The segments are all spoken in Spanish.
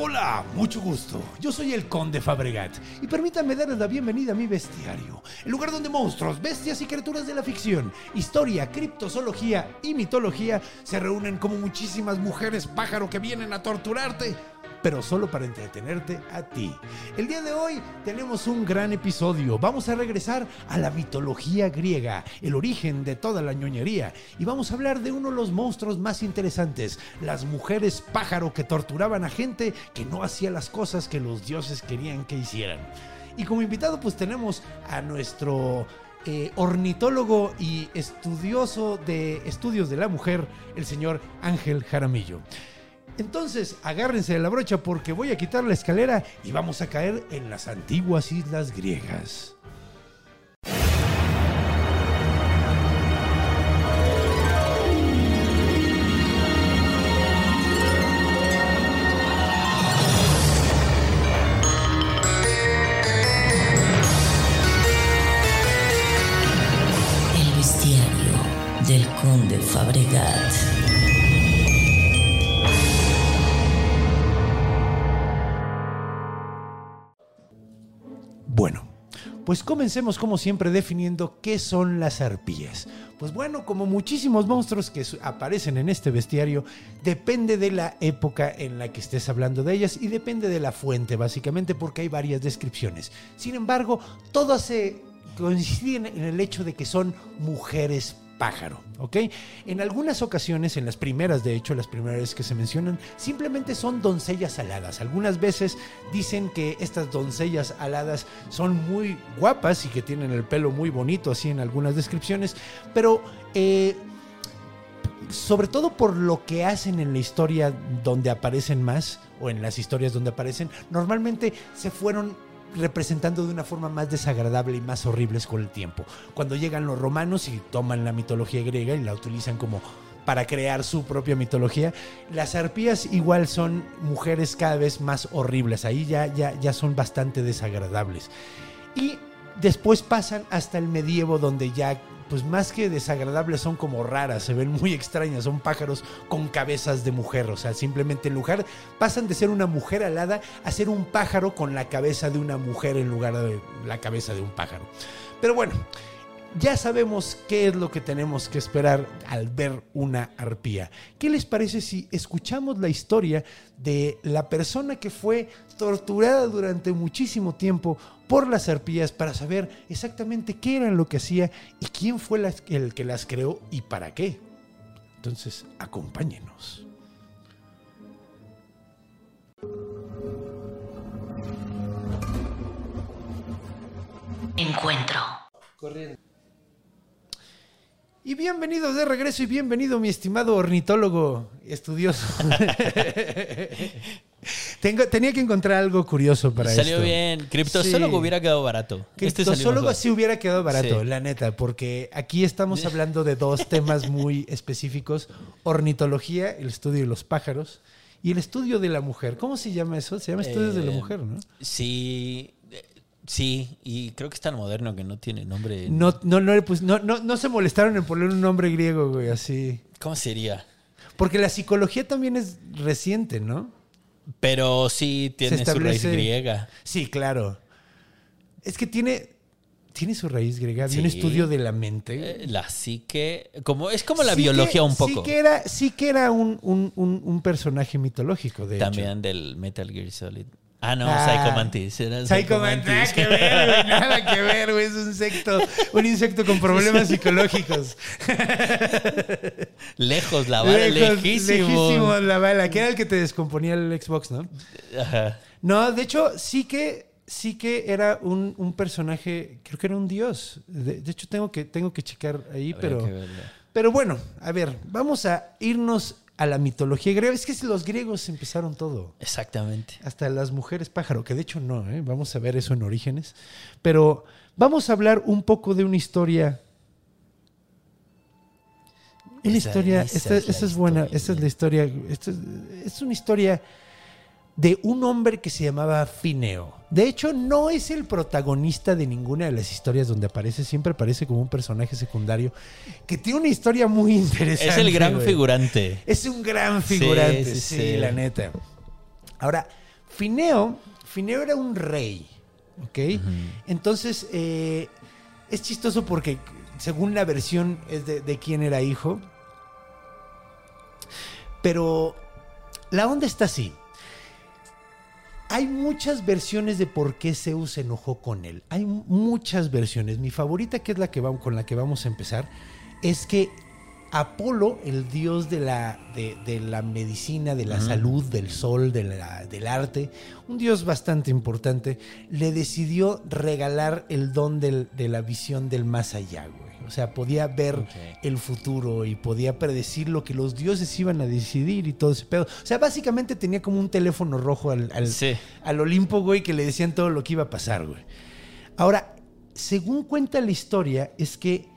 Hola, mucho gusto. Yo soy el Conde Fabregat y permítanme darles la bienvenida a mi bestiario, el lugar donde monstruos, bestias y criaturas de la ficción, historia, criptozoología y mitología se reúnen como muchísimas mujeres pájaro que vienen a torturarte pero solo para entretenerte a ti. El día de hoy tenemos un gran episodio. Vamos a regresar a la mitología griega, el origen de toda la ñoñería, y vamos a hablar de uno de los monstruos más interesantes, las mujeres pájaro que torturaban a gente que no hacía las cosas que los dioses querían que hicieran. Y como invitado pues tenemos a nuestro eh, ornitólogo y estudioso de estudios de la mujer, el señor Ángel Jaramillo. Entonces, agárrense de la brocha porque voy a quitar la escalera y vamos a caer en las antiguas islas griegas. El bestiario del conde Fabregat. Bueno, pues comencemos como siempre definiendo qué son las arpías. Pues bueno, como muchísimos monstruos que aparecen en este bestiario, depende de la época en la que estés hablando de ellas y depende de la fuente, básicamente, porque hay varias descripciones. Sin embargo, todas se coinciden en el hecho de que son mujeres pájaro, ¿ok? En algunas ocasiones, en las primeras, de hecho, las primeras que se mencionan, simplemente son doncellas aladas. Algunas veces dicen que estas doncellas aladas son muy guapas y que tienen el pelo muy bonito, así en algunas descripciones, pero eh, sobre todo por lo que hacen en la historia donde aparecen más, o en las historias donde aparecen, normalmente se fueron representando de una forma más desagradable y más horribles con el tiempo. Cuando llegan los romanos y toman la mitología griega y la utilizan como para crear su propia mitología, las arpías igual son mujeres cada vez más horribles, ahí ya, ya, ya son bastante desagradables. Y después pasan hasta el medievo donde ya pues más que desagradables son como raras, se ven muy extrañas, son pájaros con cabezas de mujer, o sea, simplemente en lugar pasan de ser una mujer alada a ser un pájaro con la cabeza de una mujer en lugar de la cabeza de un pájaro. Pero bueno, ya sabemos qué es lo que tenemos que esperar al ver una arpía. ¿Qué les parece si escuchamos la historia de la persona que fue torturada durante muchísimo tiempo por las arpías para saber exactamente qué eran lo que hacía y quién fue el que las creó y para qué? Entonces, acompáñenos. Encuentro. Y bienvenidos de regreso y bienvenido mi estimado ornitólogo estudioso. Tengo, tenía que encontrar algo curioso para Salió esto. bien. Criptozoólogo Sí. hubiera quedado barato. Este salió mejor. sí hubiera quedado barato, Sí. la neta, porque aquí estamos hablando de dos temas muy específicos. Ornitología, el estudio de los pájaros, y el estudio de la mujer. ¿Cómo se llama eso? Se llama estudios de la Eh, mujer, ¿no? Sí, sí, y creo que es tan moderno que no tiene nombre. No, no, no, le pus- no, no, no se molestaron en poner un nombre griego, güey, así. ¿Cómo sería? Porque la psicología también es reciente, ¿no? Pero sí tiene su raíz griega. Sí, claro. Es que tiene, tiene su raíz griega, de un estudio de la mente. Eh, La psique. Como, es como la Sí biología que- un poco. Sí que era, sí que era un, un- un- un personaje mitológico, de hecho. También del Metal Gear Solid. Ah, no, Ah. Psycho Mantis. Era Psycho Mantis, nada que ver, güey, nada que ver, güey. Es un insecto, un insecto con problemas psicológicos. Lejos, la vara, Lejos- lejísimo. lejísimo la bala, que era el que te descomponía el Xbox, ¿no? Ajá. No, de hecho, sí que, sí que era un, un personaje, creo que era un dios. De, de hecho, tengo que, tengo que checar ahí, Habría pero. que. Pero bueno, a ver, vamos a irnos a la mitología griega. Es que si los griegos empezaron todo. Exactamente. Hasta las mujeres pájaro, que de hecho no, ¿eh? vamos a ver eso en Orígenes. Pero vamos a hablar un poco de una historia. Una Esa- historia, esa esta, es la esta es buena, historia, esta es la historia, esta es, es una historia de un hombre que se llamaba Fineo. De hecho, no es el protagonista de ninguna de las historias donde aparece, siempre aparece como un personaje secundario que tiene una historia muy interesante. Es el gran güey. figurante. Es un gran figurante, sí, Sí, la neta. Ahora, Fineo, Fineo era un rey, ¿ok? Entonces, eh, es chistoso porque según la versión es de, de quién era hijo, pero la onda está así. Hay muchas versiones de por qué Zeus se enojó con él. Hay muchas versiones. Mi favorita, que es la que vamos, con la que vamos a empezar, es que Apolo, el dios de la, de, de la medicina, de la salud, del sol, de la- del arte, un dios bastante importante, le decidió regalar el don del- de la visión del más allá, güey. O sea, podía ver el futuro y podía predecir lo que los dioses iban a decidir y todo ese pedo. O sea, básicamente tenía como un teléfono rojo al, al- Sí. al Olimpo, güey, que le decían todo lo que iba a pasar, güey. Ahora, según cuenta la historia, es que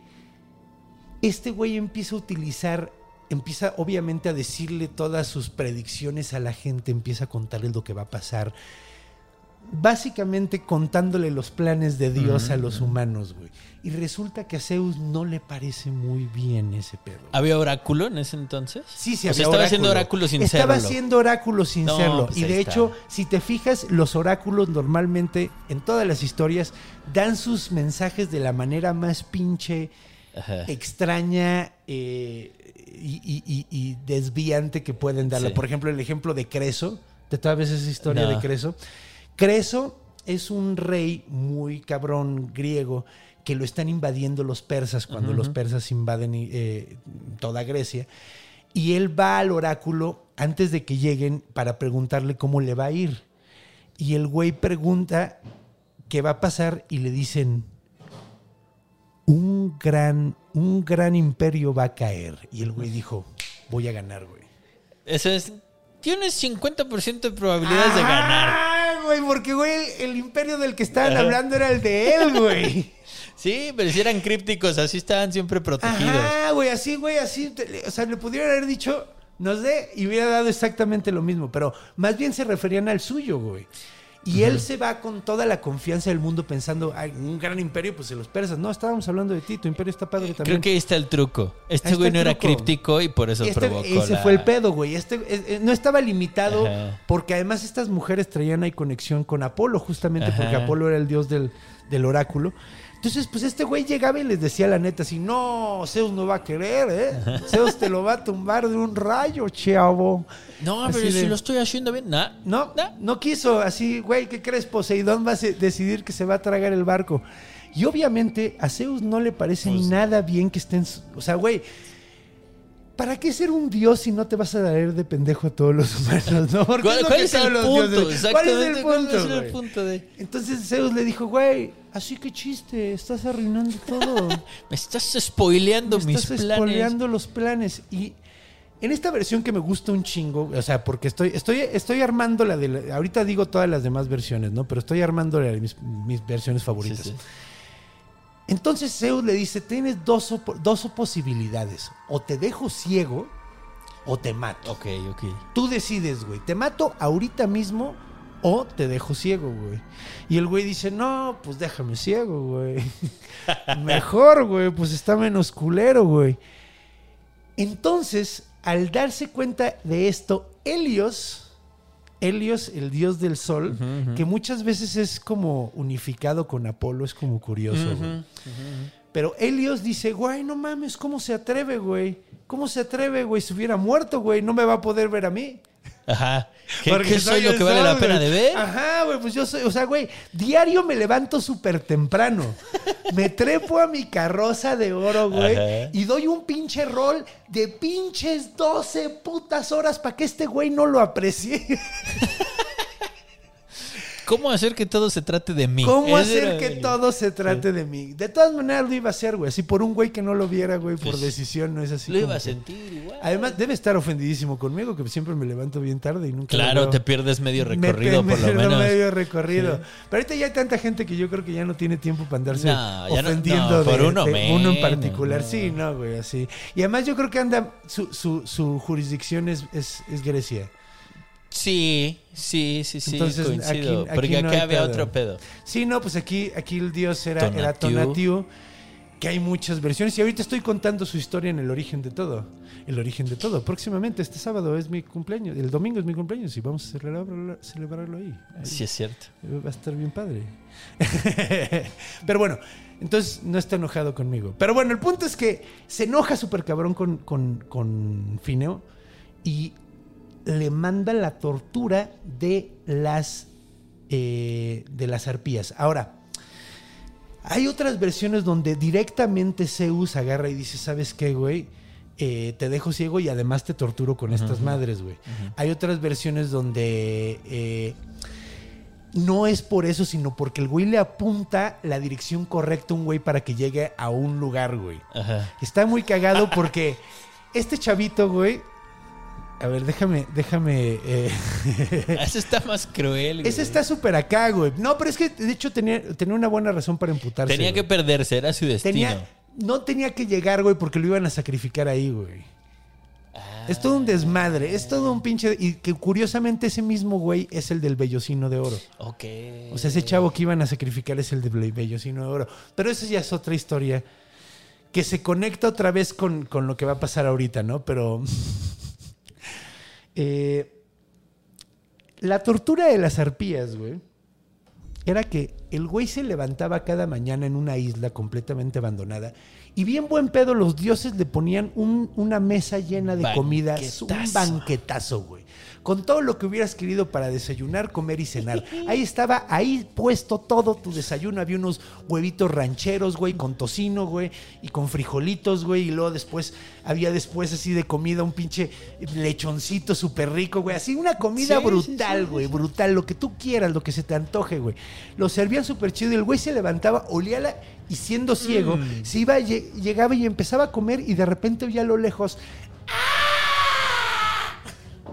este güey empieza a utilizar, empieza obviamente a decirle todas sus predicciones a la gente, empieza a contarles lo que va a pasar. Básicamente contándole los planes de Dios a los humanos, güey. Y resulta que a Zeus no le parece muy bien ese pedo. ¿Había oráculo en ese entonces? Sí, sí, O sea, estaba haciendo oráculo sin Estaba serlo. haciendo oráculo sin No, serlo. pues y de está. hecho, si te fijas, los oráculos normalmente, en todas las historias, dan sus mensajes de la manera más pinche, Ajá. extraña eh, y, y- y- y desviante que pueden darle. Sí. Por ejemplo, el ejemplo de Creso. ¿Te sabes esa historia No. de Creso? Creso es un rey muy cabrón griego que lo están invadiendo los persas cuando los persas invaden eh, toda Grecia. Y él va al oráculo antes de que lleguen para preguntarle cómo le va a ir. Y el güey pregunta qué va a pasar y le dicen, un gran, un gran imperio va a caer. Y el güey dijo, voy a ganar, güey. Eso es. Tienes 50% de probabilidades de ganar. Ah, güey, porque, güey, el, el imperio del que estaban hablando era el de él, güey. Sí, pero si eran crípticos, así estaban siempre protegidos. Ajá, güey, así, güey, así. O sea, le pudieron haber dicho, nos dé, y hubiera dado exactamente lo mismo. Pero más bien se referían al suyo, güey. Y él se va con toda la confianza del mundo pensando, ay, un gran imperio, pues de los persas. No, estábamos hablando de ti, tu imperio está padre también. Creo que ahí está el truco. Este güey no era críptico y por eso Este- provocó ese la- fue el pedo, güey. Este, eh, eh, no estaba limitado Ajá. porque además estas mujeres traían ahí conexión con Apolo, justamente Ajá. porque Apolo era el dios del, del oráculo. Entonces, pues este güey llegaba y les decía la neta así, no, Zeus no va a querer, ¿eh? Zeus te lo va a tumbar de un rayo, chavo. No, Así pero de- si lo estoy haciendo bien. Nah. No, Nah. no quiso, así, güey, ¿qué crees? Poseidón va a decidir que se va a tragar el barco. Y obviamente a Zeus no le parece Pues nada bien que estén... O sea, güey, ¿para qué ser un dios si no te vas a dar de pendejo a todos los humanos, no? ¿Cuál, es el punto? ¿Cuál es el Exactamente, ¿cuál punto, es el güey? punto de... Entonces Zeus le dijo, güey, así que chiste, estás arruinando todo. Me estás spoileando Me mis estás planes. spoileando los planes. Y en esta versión que me gusta un chingo, o sea, porque estoy, estoy, estoy armando la de. la- ahorita digo todas las demás versiones, ¿no? Pero estoy armando la de mis, mis versiones Sí, favoritas. sí. Entonces Zeus le dice: Tienes dos, dos posibilidades. O te dejo ciego o te mato. Ok, ok. Tú decides, güey. ¿Te mato ahorita mismo o te dejo ciego, güey? Y el güey dice, no, pues déjame ciego, güey. Mejor, güey, pues está menos culero, güey. Entonces, al darse cuenta de esto, Helios, Helios, el dios del sol, que muchas veces es como unificado con Apolo, es como curioso, güey. Pero Helios dice, güey, no mames, ¿cómo se atreve, güey? ¿Cómo se atreve, güey? Si hubiera muerto, güey, no me va a poder ver a mí. Ajá. ¿Qué, Porque qué soy lo que vale la pena de ver? Ajá, güey, pues yo soy, o sea, güey, diario me levanto súper temprano. Me trepo a mi carroza de oro, güey, Ajá. y doy un pinche rol de pinches 12 putas horas para que este güey no lo aprecie. ¿Cómo hacer que todo se trate de mí? ¿Cómo Ese hacer era que todo se trate de mí? De todas maneras lo iba a hacer, güey. Así por un güey que no lo viera, güey, por Pues, decisión, no es así. Lo iba a sentir igual. Además, debe estar ofendidísimo conmigo, que siempre me levanto bien tarde y nunca. claro, te pierdes medio Me recorrido, por lo me menos. medio recorrido. Sí. Pero ahorita ya hay tanta gente que yo creo que ya no tiene tiempo para andarse No, ya no- ofendiendo no, por de, uno de uno en particular. Sí, no, güey, así. Y además yo creo que anda, su, su, su jurisdicción es, es, es Grecia. Sí, sí, sí, sí, Entonces, coincido. aquí- aquí porque no acá hay había pedo. otro pedo. Sí, no, pues aquí, aquí el dios era era Tonatiuh. Tonatiuh, que hay muchas versiones. Y ahorita estoy contando su historia en el origen de todo. El origen de todo. Próximamente, este sábado es mi cumpleaños. El domingo es mi cumpleaños y vamos a celebrarlo, celebrarlo ahí. Ahí. Sí, es cierto. Va a estar bien padre. Pero bueno, entonces no está enojado conmigo. Pero bueno, el punto es que se enoja súper cabrón con, con, con Fineo y le manda la tortura de las, eh, de las arpías. Ahora, hay otras versiones donde directamente Zeus agarra y dice, ¿sabes qué, güey? Eh, te dejo ciego y además te torturo con estas madres, güey. Hay otras versiones donde eh, no es por eso, sino porque el güey le apunta la dirección correcta a un güey para que llegue a un lugar, güey. Ajá. Está muy cagado porque este chavito, güey. A ver, déjame, déjame. eh, Ese está más cruel, güey. ese está súper acá, güey. No, pero es que de hecho tenía, tenía una buena razón para emputarse. Tenía que güey. perderse, era su destino. Tenía, no tenía que llegar, güey, porque lo iban a sacrificar ahí, güey. Ah. Es todo un desmadre, es todo un pinche. Y que curiosamente ese mismo güey es el del vellocino de oro. Ok. O sea, ese chavo que iban a sacrificar es el del vellocino de oro. Pero eso ya es otra historia que se conecta otra vez con, con lo que va a pasar ahorita, ¿no? Pero. Eh, la tortura de las arpías, güey, era que el güey se levantaba cada mañana en una isla completamente abandonada y bien buen pedo los dioses le ponían un- una mesa llena de comidas, un Banquetazo. güey. Con todo lo que hubieras querido para desayunar, comer y cenar. Ahí estaba, ahí puesto todo tu desayuno. Había unos huevitos rancheros, güey, con tocino, güey, y con frijolitos, güey. Y luego después, había después así de comida un pinche lechoncito súper rico, güey. Así una comida Sí, sí, brutal, güey, brutal. Lo que tú quieras, lo que se te antoje, güey. Lo servían súper chido y el güey se levantaba, olía la... Y siendo ciego, Mm. se iba, lle- llegaba y empezaba a comer y de repente oía a lo lejos... ¡Ah!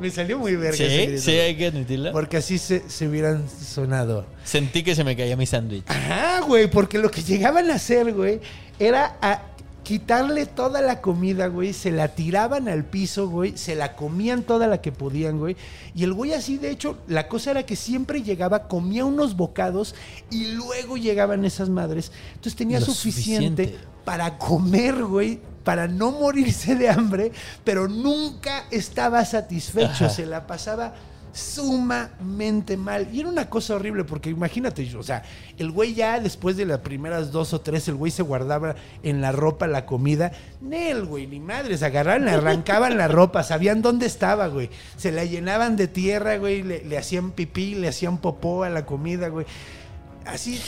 Me salió muy verga ese Sí, grito, sí, hay que admitirlo. Porque así se, se hubieran sonado. Sentí que se me caía mi sándwich. Ajá, güey, porque lo que llegaban a hacer, güey, era a quitarle toda la comida, güey, se la tiraban al piso, güey, se la comían toda la que podían, güey, y el güey así, de hecho, la cosa era que siempre llegaba, comía unos bocados y luego llegaban esas madres, entonces tenía suficiente, suficiente. para comer, güey, para no morirse de hambre, pero nunca estaba satisfecho, Ajá. se la pasaba sumamente mal. Y era una cosa horrible, porque imagínate, o sea, el güey ya después de las primeras dos o tres, el güey se guardaba en la ropa la comida. Nel, güey, ni madres, agarraban, le arrancaban la ropa, sabían dónde estaba, güey. Se la llenaban de tierra, güey, le, le hacían pipí, le hacían popó a la comida, güey. Así,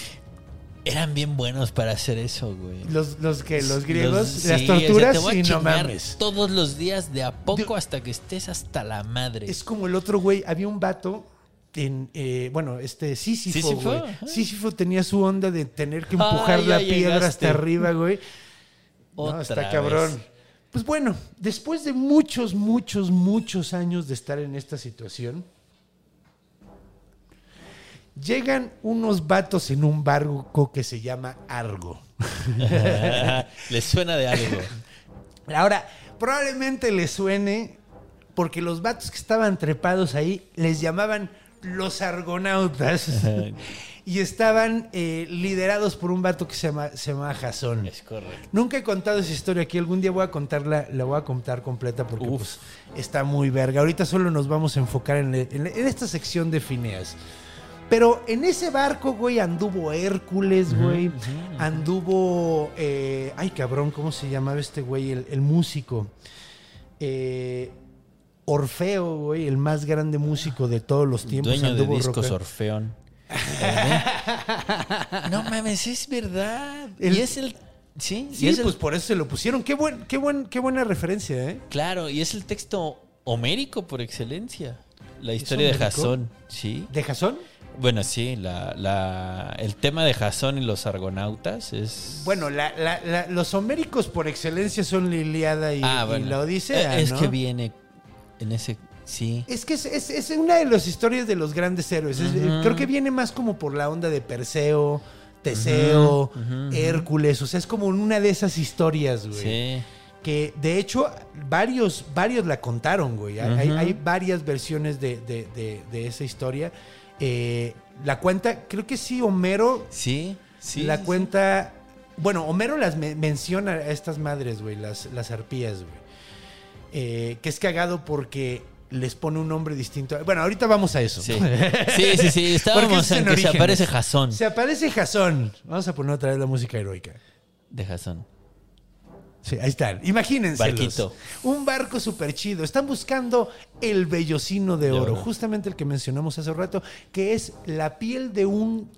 Eran bien buenos para hacer eso, güey. los, los que, los griegos, Los- las sí, o sea, torturas, y no mames. Todos los días de a poco hasta que estés hasta la madre. Es como el otro güey, había un vato en, eh, bueno, este Sísifo, Sísifo, güey. Sísifo tenía su onda de tener que empujar la piedra llegaste. hasta arriba, güey. No, Otra está vez. cabrón. Pues bueno, después de muchos, muchos, muchos años de estar en esta situación, llegan unos vatos en un barco que se llama Argo. Les suena de algo. Ahora, probablemente les suene porque los vatos que estaban trepados ahí les llamaban los argonautas y estaban eh, liderados por un vato que se llama, se llama Jasón. Es correcto. Nunca he contado esa historia aquí. Algún día voy a contarla, la voy a contar completa porque pues, está muy verga. Ahorita solo nos vamos a enfocar en, en- en esta sección de Fineas. Pero en ese barco, güey, anduvo Hércules, güey. Anduvo. eh, ay, cabrón, ¿cómo se llamaba este güey? El, el músico. Eh, Orfeo, güey, el más grande músico de todos los tiempos. Dueño de anduvo discos roca- Orfeón. no mames, es verdad. El- y es el. Sí, y Sí, es el- pues por eso se lo pusieron. Qué, buen, qué, buen, qué buena referencia, ¿eh? Claro, y es el texto homérico por excelencia. La historia de? Jasón, sí. ¿De Jasón? Bueno, sí, la, la, el tema de Jasón y los argonautas es... Bueno, la- la- la- los homéricos por excelencia son la Iliada y, Ah, y bueno. la Odisea, Es ¿no? que viene en ese... Sí. Es que es, es- es una de las historias de los grandes héroes. Es-. Creo que viene más como por la onda de Perseo, Teseo. Hércules. O sea, es como una de esas historias, güey. Sí. Que de hecho, varios, varios la contaron, güey. Hay, varias versiones de, de- de- de esa historia. Eh, la cuenta, creo que sí, Homero Sí, sí. la sí, cuenta. Bueno, Homero las me- menciona a estas madres, güey, las, las arpías, güey. Eh, que es cagado porque les pone un nombre distinto. Bueno, ahorita vamos a eso. Sí, sí, sí, sí. Estábamos en en que se aparece Jasón. Se aparece Jasón. Vamos a poner otra vez la música heroica. De Jasón. Sí, ahí están. Imagínense. Barquito. Un barco súper chido. Están buscando el vellocino de oro. justamente el que mencionamos hace rato, que es la piel de un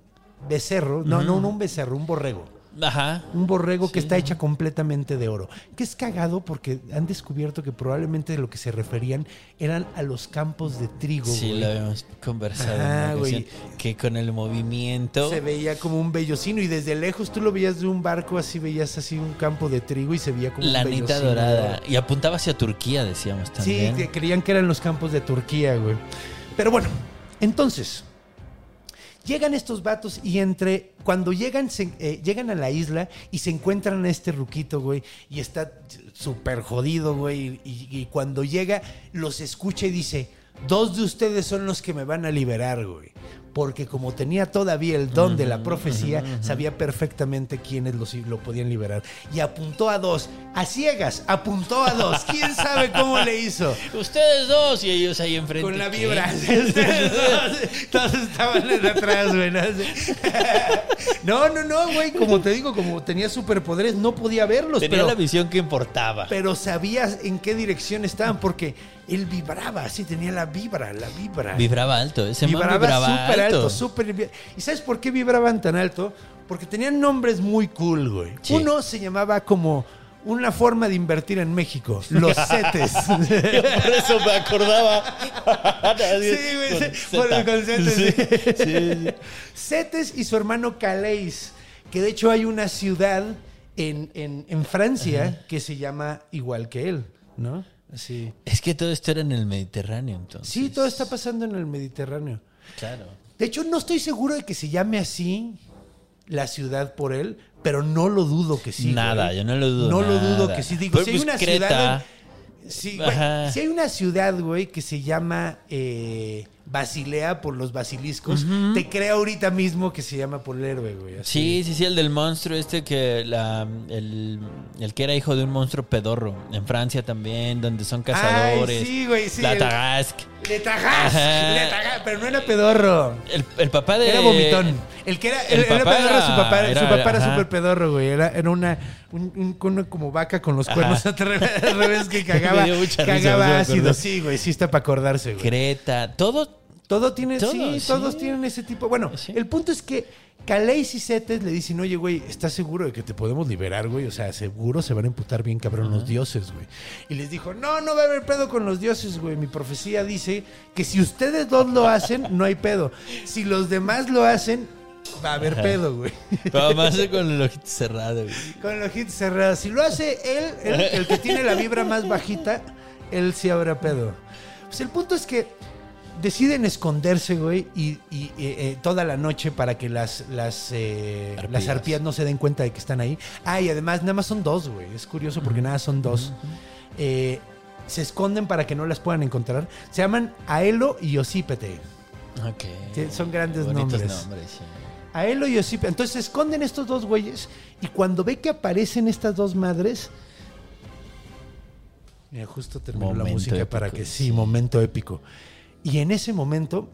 becerro. No, no, no un becerro, un borrego. Ajá. Un borrego que está hecha completamente de oro. Que es cagado porque han descubierto que probablemente lo que se referían eran a los campos de trigo. Sí, güey. lo habíamos conversado Ajá, en ocasión, Que con el movimiento... Se veía como un vellocino y desde lejos tú lo veías de un barco, así veías así un campo de trigo y se veía como La un de dorada. Y apuntaba hacia Turquía, decíamos Sí, también. que creían que eran los campos de Turquía, güey. Pero bueno, entonces, llegan estos vatos y entre. Cuando llegan, se- eh, llegan a la isla y se encuentran a este ruquito, güey, y está súper jodido, güey. Y, y cuando llega, los escucha y dice: Dos de ustedes son los que me van a liberar, güey. Porque como tenía todavía el don de la profecía, sabía perfectamente quiénes los, lo podían liberar. Y apuntó a dos, a ciegas, apuntó a dos. ¿Quién sabe cómo le hizo? Ustedes dos y ellos ahí enfrente. Con la vibra. Todos estaban en atrás, güey. ¿no? No, no, güey. Como te digo, como tenía superpoderes, no podía verlos. Tenía pero, la visión que importaba. pero sabías en qué dirección estaban porque él vibraba, así tenía la vibra, la vibra. Vibraba alto. Ese man vibraba vibraba súper alto, súper ¿Y sabes por qué vibraban tan alto? Porque tenían nombres muy cool, güey. Sí. Uno se llamaba como una forma de invertir en México, los CETES. Por eso me acordaba. Sí, güey, sí, por- Z. con Zetes, Sí, sí. sí, sí. Cetes y su hermano Calais, que de hecho hay una ciudad en, en- en Francia que se llama igual que él, ¿no? Así. Es que todo esto era en el Mediterráneo, entonces. Sí, todo está pasando en el Mediterráneo. Claro. De hecho, no estoy seguro de que se llame así la ciudad por él, pero no lo dudo que sí. Nada, güey. yo no lo dudo No lo dudo que sí. Digo, Pero, si hay una Creta. ciudad. en- sí, güey, Ajá. si hay una ciudad, güey, que se llama eh, Basilea por los basiliscos, te creo ahorita mismo que se llama por el héroe, güey. así. Sí, sí, sí, el del monstruo este que la, el, el que era hijo de un monstruo pedorro. En Francia también, donde son cazadores. Ay, sí, güey, sí. La el- Tarasque. Le Ajá. le tajás, pero no era pedorro. El, el papá de... Era vomitón. El que era, el el, era pedorro, su papá, era- su papá era súper pedorro, güey. Era, era una, un, un- una como vaca con los cuernos al revés, al revés que cagaba, risa, cagaba ácido. Sí, güey, sí está para acordarse, güey. Creta. Todo... Todo tiene, Todo, sí, sí. todos tienen ese tipo. Bueno, Sí. el punto es que Calais y Cetes le dicen, oye, güey, ¿estás seguro de que te podemos liberar, güey? O sea, seguro se van a emputar bien cabrón los dioses, güey. Y les dijo, no, no va a haber pedo con los dioses, güey. Mi profecía dice que si ustedes dos lo hacen, no hay pedo. Si los demás lo hacen, va a haber pedo, güey. Pero más con el ojito cerrado, güey. Con los ojitos cerrados. Si lo hace él, él, el que tiene la vibra más bajita, él sí habrá pedo. Pues el punto es que deciden esconderse, güey, y, y, eh, eh, toda la noche para que las, las, eh, Arpías. las arpías no se den cuenta de que están ahí. Ah, y además nada más son dos, güey. Es curioso porque nada son dos. Eh, se esconden para que no las puedan encontrar. Se llaman Aelo y Osípete. Ok. Sí, son grandes Bonitos nombres. nombres, sí. Aelo y Osípete. Entonces se esconden estos dos güeyes y cuando ve que aparecen estas dos madres... Mira, justo terminó la música para que sí, sí. momento épico. Y en ese momento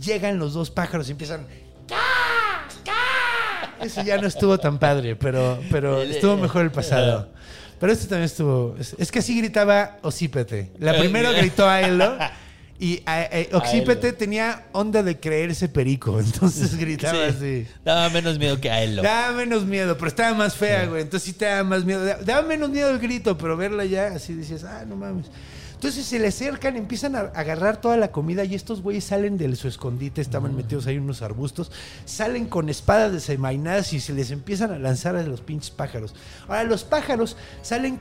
llegan los dos pájaros y empiezan... "¡Ca! ¡Ca!". Ese ya no estuvo tan padre, pero, pero estuvo mejor el pasado. Pero este también estuvo... Es, que así gritaba Osípete. La primera gritó y a- a- Oxípete Aelo. tenía onda de creerse perico. Entonces gritaba Sí. así. Daba menos miedo que a él. Daba menos miedo, pero estaba más fea, güey. Entonces sí te daba más miedo. Da- Daba menos miedo el grito, pero verla ya así decías, ah, no mames. Entonces se le acercan, empiezan a agarrar toda la comida y estos güeyes salen de su escondite, estaban metidos ahí en unos arbustos, salen con espadas desenvainadas y se les empiezan a lanzar a los pinches pájaros. Ahora los pájaros salen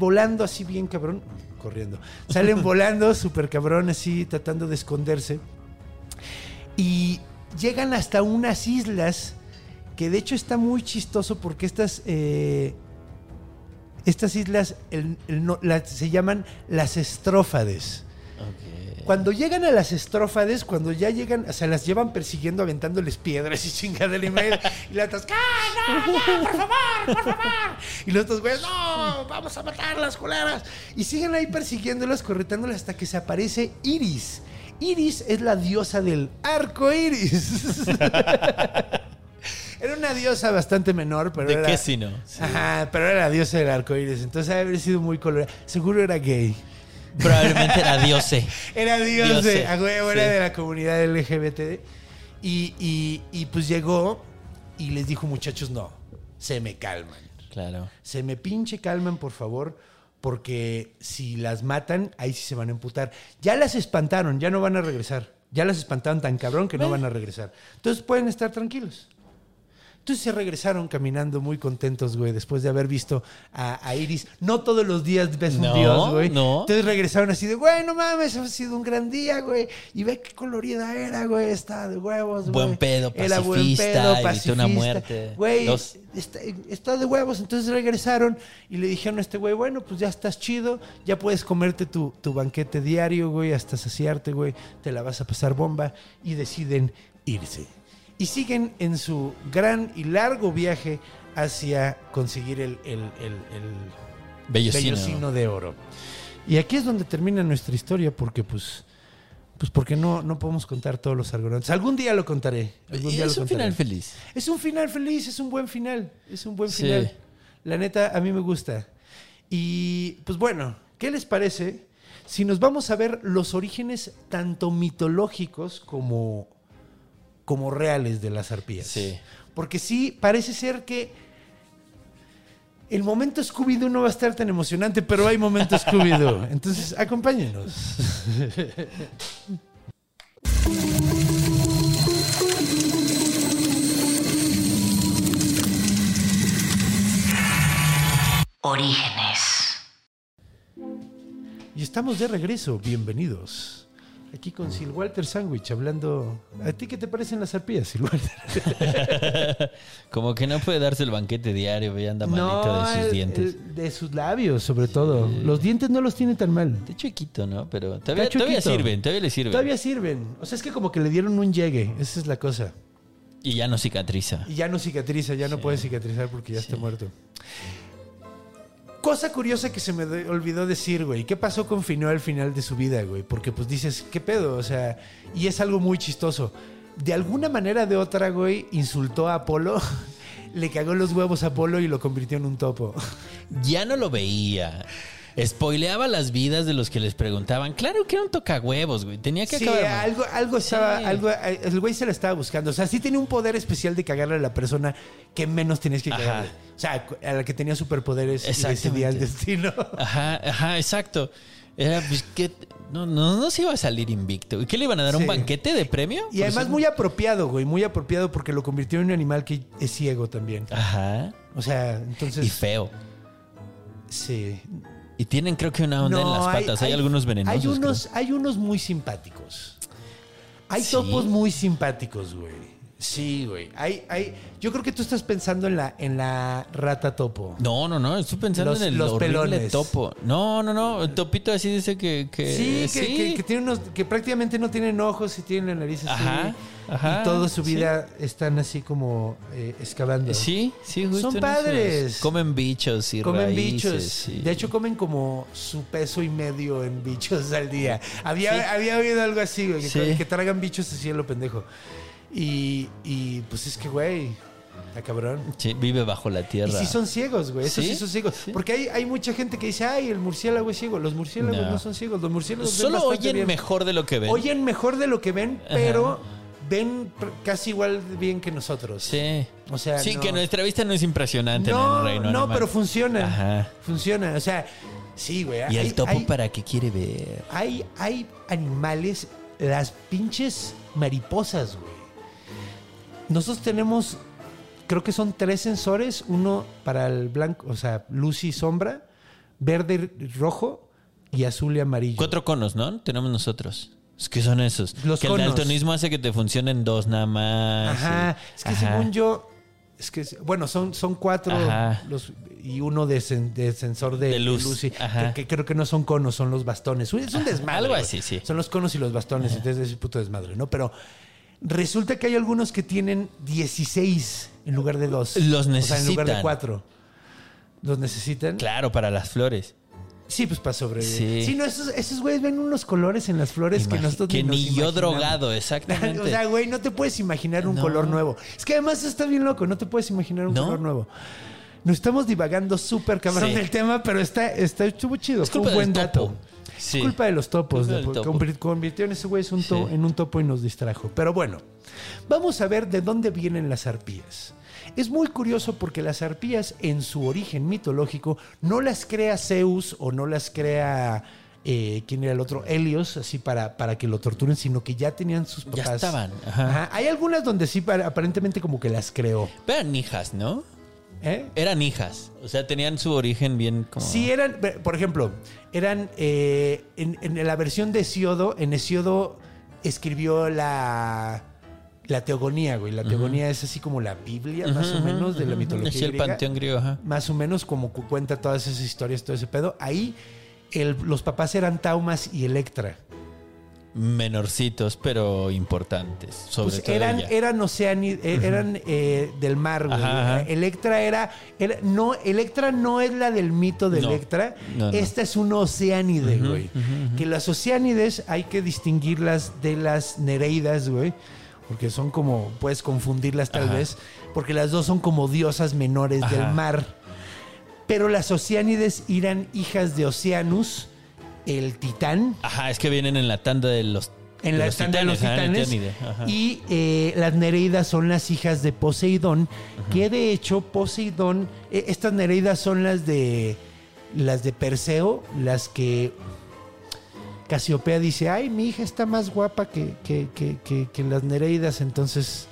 volando así bien cabrón, corriendo, salen volando súper cabrón así tratando de esconderse y llegan hasta unas islas que de hecho está muy chistoso porque estas eh, estas islas el- el no- la- se llaman las estrófades. Cuando llegan a las estrófades, cuando ya llegan, o sea, las llevan persiguiendo, aventándoles piedras y chingada y media, y las otras, ¡ah, no, por favor, por favor! Y los otros güeyes, ¡no, vamos a matar las culeras! Y siguen ahí persiguiéndolas, corretándolas hasta que se aparece Iris. Iris es la diosa del arco iris. era una diosa bastante menor, pero ¿De era... qué si no? Ajá, pero era la diosa del arco iris. Entonces, haber sido muy colorida. Seguro era gay. Probablemente era Diose. Era Dios, Dios, de, sí. a huevo, era de la comunidad LGBT. Y, y- y pues llegó y les dijo, muchachos, no, se me calman. Claro. Se me pinche calman, por favor, porque si las matan, ahí sí se van a emputar. Ya las espantaron, ya no van a regresar. Ya las espantaron tan cabrón que no van a regresar. Entonces pueden estar tranquilos. Entonces se regresaron caminando muy contentos, güey, después de haber visto a, a Iris. No todos los días ves un dios, güey. no. Entonces regresaron así de, güey, no mames, ha sido un gran día, güey. Y ve qué colorida era, güey. Está de huevos, güey. Buen pedo, Era buen pacifista, pedo, pacifista. una muerte. Güey, está de huevos. Entonces regresaron y le dijeron a este güey, bueno, pues ya estás chido, ya puedes comerte tu, tu banquete diario, güey, hasta saciarte, güey, te la vas a pasar bomba y deciden irse. Y siguen en su gran y largo viaje hacia conseguir el, el, el, el Bellocino. de oro. Y aquí es donde termina nuestra historia porque pues... Pues porque no, no podemos contar todos los argonautas. Algún día lo contaré. Algún Y día es lo un contaré. final feliz. Es un final feliz, es un buen final. Es un buen Sí. final. La neta, a mí me gusta. Y pues bueno, ¿qué les parece si nos vamos a ver los orígenes tanto mitológicos como, como reales de las arpías? Sí. Porque sí, parece ser que el momento Scooby-Doo no va a estar tan emocionante, pero hay momento Scooby-Doo. Entonces, acompáñenos. Orígenes. Y estamos de regreso, bienvenidos. Aquí con Sil Walter Sandwich hablando. ¿A ti qué te parecen las arpías, Sil Walter? Como que no puede darse el banquete diario, ya anda malito de sus el- dientes. el- de sus labios, sobre todo. Los dientes no los tiene tan mal. Está chiquito, ¿no? Pero todavía, sirven, todavía le sirven. Todavía sirven. O sea, es que como que le dieron un llegue. Esa es la cosa. Y ya no cicatriza. Y ya no cicatriza, ya no puede cicatrizar porque ya está muerto. Cosa curiosa que se me olvidó decir, güey. ¿Qué pasó con Finó al final de su vida, güey? Porque pues dices, ¿qué pedo? O sea, y es algo muy chistoso. De alguna manera de otra, güey, insultó a Apolo, le cagó los huevos a Apolo y lo convirtió en un topo. Ya no lo veía. Spoileaba las vidas de los que les preguntaban. Claro que era un tocahuevos, güey. Tenía que Sí, acabar. algo, algo estaba, Sí. algo, el güey se la estaba buscando. O sea, sí tenía un poder especial de cagarle a la persona que menos tenías que Ajá. cagarle. O sea, a la que tenía superpoderes y decidía el destino. Ajá, ajá, exacto. Era, pues, que no, no, no se iba a salir invicto. ¿Y qué le iban a dar? ¿Un Sí. banquete de premio? Y además muy apropiado, güey, muy apropiado porque lo convirtió en un animal que es ciego también. Ajá. O sea, entonces... Y feo. Sí. Y tienen creo que una onda en las patas. Hay, algunos venenosos. Hay creo. unos, hay unos muy simpáticos. Hay ¿Sí? topos muy simpáticos, güey. Sí, güey. Hay, hay, yo creo que tú estás pensando en la, en la rata topo. No, no, no. Estoy pensando Los- en el los horrible pelones. topo. No, no, no. El topito así dice que... que Sí, que, sí. que- que tiene unos, que prácticamente no tienen ojos y tienen la nariz así. Ajá, ajá, y toda su sí. vida están así como eh, excavando. Sí, sí, justo Son padres. esos. Comen bichos y Comen raíces, bichos. sí. De hecho, comen como su peso y medio en bichos al día. Había, había oído algo así, güey, que tragan bichos así a lo pendejo. Y, y pues es que, güey, está cabrón. Sí, vive bajo la Y tierra. sí son ciegos, güey. Esos sí, ¿Sí? son ciegos. Sí. Porque hay, hay mucha gente que dice, ay, el murciélago es ciego. Los murciélagos no, No. son ciegos. Los murciélagos Solo oyen bien. mejor de lo que ven. Oyen mejor de lo que ven, Ajá. pero ven casi igual bien que nosotros. Sí. O sea, sí, no. que nuestra vista no es impresionante en No, el reino no, animal. pero funciona. Ajá. Funciona. O sea, Sí, güey. ¿Y hay- el topo hay- para qué quiere ver? hay, hay animales, las pinches mariposas, güey. Nosotros tenemos, creo que son tres sensores, uno para el blanco, o sea, luz y sombra, verde, rojo y azul y amarillo. Cuatro conos, ¿no? Tenemos nosotros. Es que son esos. Los que conos. el daltonismo hace que te funcionen dos nada más. Ajá, y- es que Ajá. según yo, es que, bueno, son, son cuatro los, y uno de, sen- de sensor de, De luz. y- que, que creo que no son conos, son los bastones. Es un desmadre. algo así, sí. Son los conos y los bastones, entonces es un puto desmadre, ¿no? Pero resulta que hay algunos que tienen 16 en lugar de 2. Los O sea, en lugar de necesitan. 4. ¿Los necesitan? Claro, para las flores. Sí, pues para sobrevivir. Sí. Sí, no, esos, esos güeyes ven unos colores en las flores que nosotros que nos ni yo imaginamos. drogado, exactamente. o sea, güey, no te puedes imaginar un No. color nuevo. Es que además está bien loco, no te puedes imaginar un ¿No? color nuevo. Nos estamos divagando súper cabrón Sí. del tema, pero está, está estuvo chido. Es Fue un buen dato. topo. Sí. Es culpa de los topos. De- del topo. convir- Convirtieron ese güey es un to- Sí. en un topo y nos distrajo. Pero bueno, vamos a ver de dónde vienen las arpías. Es muy curioso porque las arpías en su origen mitológico no las crea Zeus o no las crea... eh, ¿Quién era el otro? Helios, así para, para que lo torturen, sino que ya tenían sus papás. Ya estaban, ajá. Ajá. Hay algunas donde sí aparentemente como que las creó. Pero eran hijas, ¿no? ¿Eh? Eran hijas. O sea, tenían su origen bien como. Sí, eran, por ejemplo, eran eh, en, en la versión de Hesiodo, en Hesiodo escribió la, la teogonía, güey. La teogonía es así como la Biblia, más o menos, de la mitología Sí, el griega. panteón griego, ajá. Más o menos como cu- cuenta todas esas historias, todo ese pedo. Ahí el- los papás eran Taumas y Electra. Menorcitos, pero importantes. Sobre Pues todo eran, ella. eran oceani- eh, eh, del mar, güey. Ajá, ajá. Electra era, era- no, Electra no es la del mito de No. Electra. No, no. Esta es una oceánide, güey. Que las oceánides hay que distinguirlas de las nereidas, güey. Porque son como, puedes confundirlas tal Ajá. vez. Porque las dos son como diosas menores del mar. Pero las oceánides eran hijas de Oceanus, el titán. Ajá, es que vienen en la tanda de los. En la tanda de los titanes. Ajá. Y eh, las Nereidas son las hijas de Poseidón, que de hecho Poseidón, eh, estas Nereidas son las de las de Perseo, las que Casiopea dice, ay, mi hija está más guapa que, que, que, que- que las Nereidas, entonces...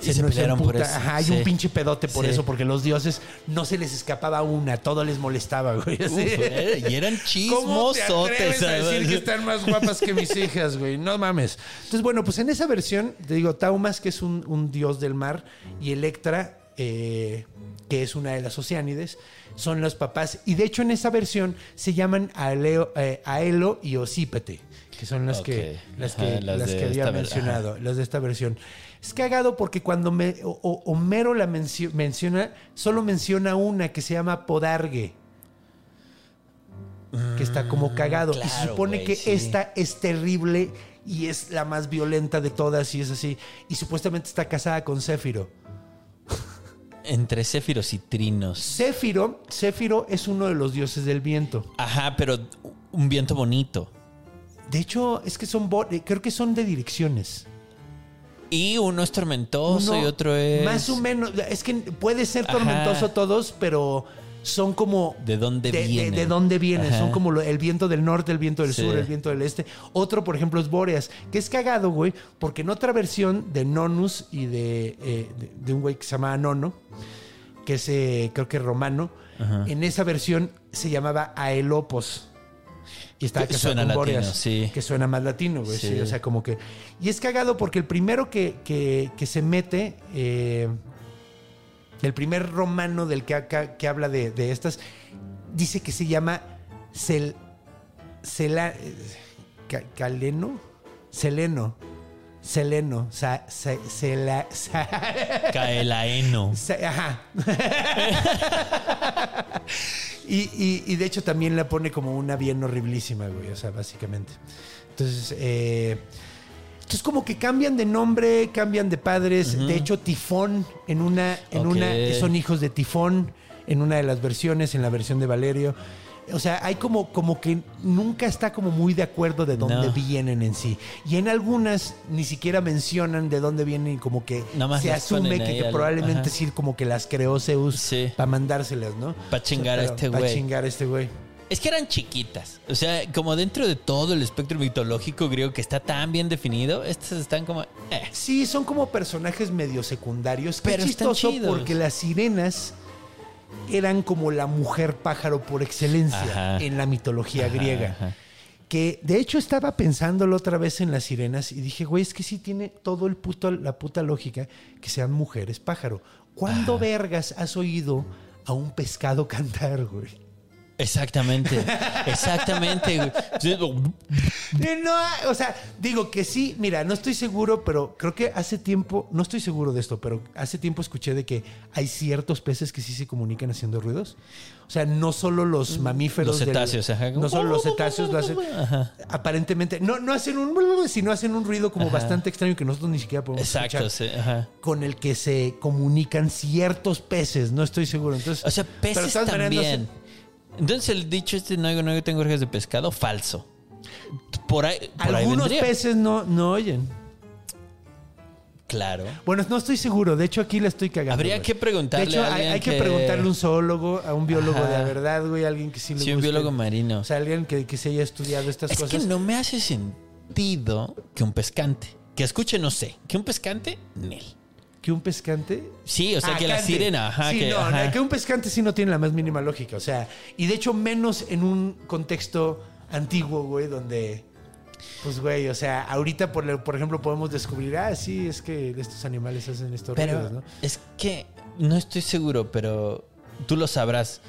Se pelearon por eso. Ajá, hay Sí. un pinche pedote por Sí. eso, porque los dioses no se les escapaba una, todo les molestaba, güey. Uf, eh, y eran ¿Cómo te chismosotes. atreves a decir que están más guapas que mis hijas, güey? No mames. Entonces, bueno, pues en esa versión, te digo, Taumas, que es un, un dios del mar, y Electra, eh, que es una de las oceánides, son los papás. Y de hecho, en esa versión se llaman Aeleo, eh, Aelo y Osípete, que son las que, las Ajá, que, las que había esta mencionado, las de esta versión. Es cagado porque cuando me, o- o- Homero la mencio- menciona, solo menciona una que se llama Podargue que está como cagado. y se Mm, supone que sí. esta es terrible y es la más violenta de todas y es así. Y supuestamente está casada con Céfiro. Entre céfiros y trinos. Céfiro, Céfiro es uno de los dioses del viento. Ajá, pero un viento bonito. De hecho, es que son, creo que son de direcciones. Y uno es tormentoso Uno- y otro es. Más o menos, es que puede ser Ajá. tormentoso todos, pero son como... ¿De dónde de, vienen? de dónde vienen. Ajá. Son como el viento del norte, el viento del Sí. sur, el viento del este. Otro, por ejemplo, es Bóreas, que es cagado, güey, porque en otra versión de Nonus y de, eh, de, de un güey que se llamaba Nono, que es eh, creo que romano, en esa versión se llamaba Aelopos. Y estaba Que casado suena con latino, sí. Que suena más latino, güey. Sí. Sí. o sea, como que. Y es cagado porque el primero que, que- que se mete. eh, el primer romano del que, acá- que habla de, de estas. Dice que se llama. Cel, Cela- eh, Ca- Caleno. Seleno. Seleno. Sa- sa- Caelaeno. Sa- Ajá. y, y- y de hecho también la pone como una bien horriblísima, güey. O sea, básicamente. Entonces, eh, entonces como que cambian de nombre, cambian de padres. De hecho, Tifón en una, en una, son hijos de Tifón en una de las versiones, en la versión de Valerio. O sea, hay como, como que nunca está como muy de acuerdo de dónde No. vienen en sí. Y en algunas ni siquiera mencionan de dónde vienen y como que se asume que, probablemente ajá. sí como que las creó Zeus Sí. para mandárselas, ¿no? Pa' chingar a este Para güey. chingar a este güey. Es que eran chiquitas. O sea, como dentro de todo el espectro mitológico griego que está tan bien definido, estas están como. eh. Sí, son como personajes medio secundarios. Pero es están chistoso chidos. porque las sirenas eran como la mujer pájaro por excelencia Ajá. en la mitología Ajá, griega. ajá. Que de hecho estaba pensándolo otra vez en las sirenas y dije, güey, es que sí tiene todo el puto, la puta lógica que sean mujeres pájaro. ¿Cuándo vergas has oído a un pescado cantar, güey? Exactamente. Exactamente. No, o sea, digo que sí, mira, no estoy seguro, pero creo que hace tiempo, no estoy seguro de esto, pero hace tiempo escuché de que hay ciertos peces que sí se comunican haciendo ruidos. O sea, no solo los mamíferos. Los cetáceos, del- ajá. No solo los cetáceos lo hacen. Ajá. Aparentemente, no, no hacen un. sino hacen un ruido como bastante extraño que nosotros ni siquiera podemos Exacto. escuchar. sí, ajá. Con el que se comunican ciertos peces, no estoy seguro. Entonces, O sea, peces maneras, no también. Entonces el dicho este no hago, no hago, tengo orejas de pescado, falso. Por ahí, por Algunos peces no, no oyen. Claro. Bueno, no estoy seguro. De hecho, aquí la estoy cagando. Habría güey. que preguntarle De hecho, a hay, que, que- preguntarle a un zoólogo, a un biólogo Ajá. de la verdad, güey, alguien que sí le Sí, un biólogo marino. O sea, alguien que, que se haya estudiado estas es cosas. que no me hace sentido que un pescante, que escuche, no sé, que un pescante, Nel. ¿Que un pescante? Sí, o sea, Ah, que la cante. sirena, ajá, Sí, que, no, ajá. que un pescante sí no tiene la más mínima lógica. O sea, y de hecho, menos en un contexto antiguo, güey, donde. Pues, güey, o sea, ahorita, por, por ejemplo, podemos descubrir, ah, sí, es que estos animales hacen estos Pero ruidos, ¿no? es que no estoy seguro, pero tú lo sabrás.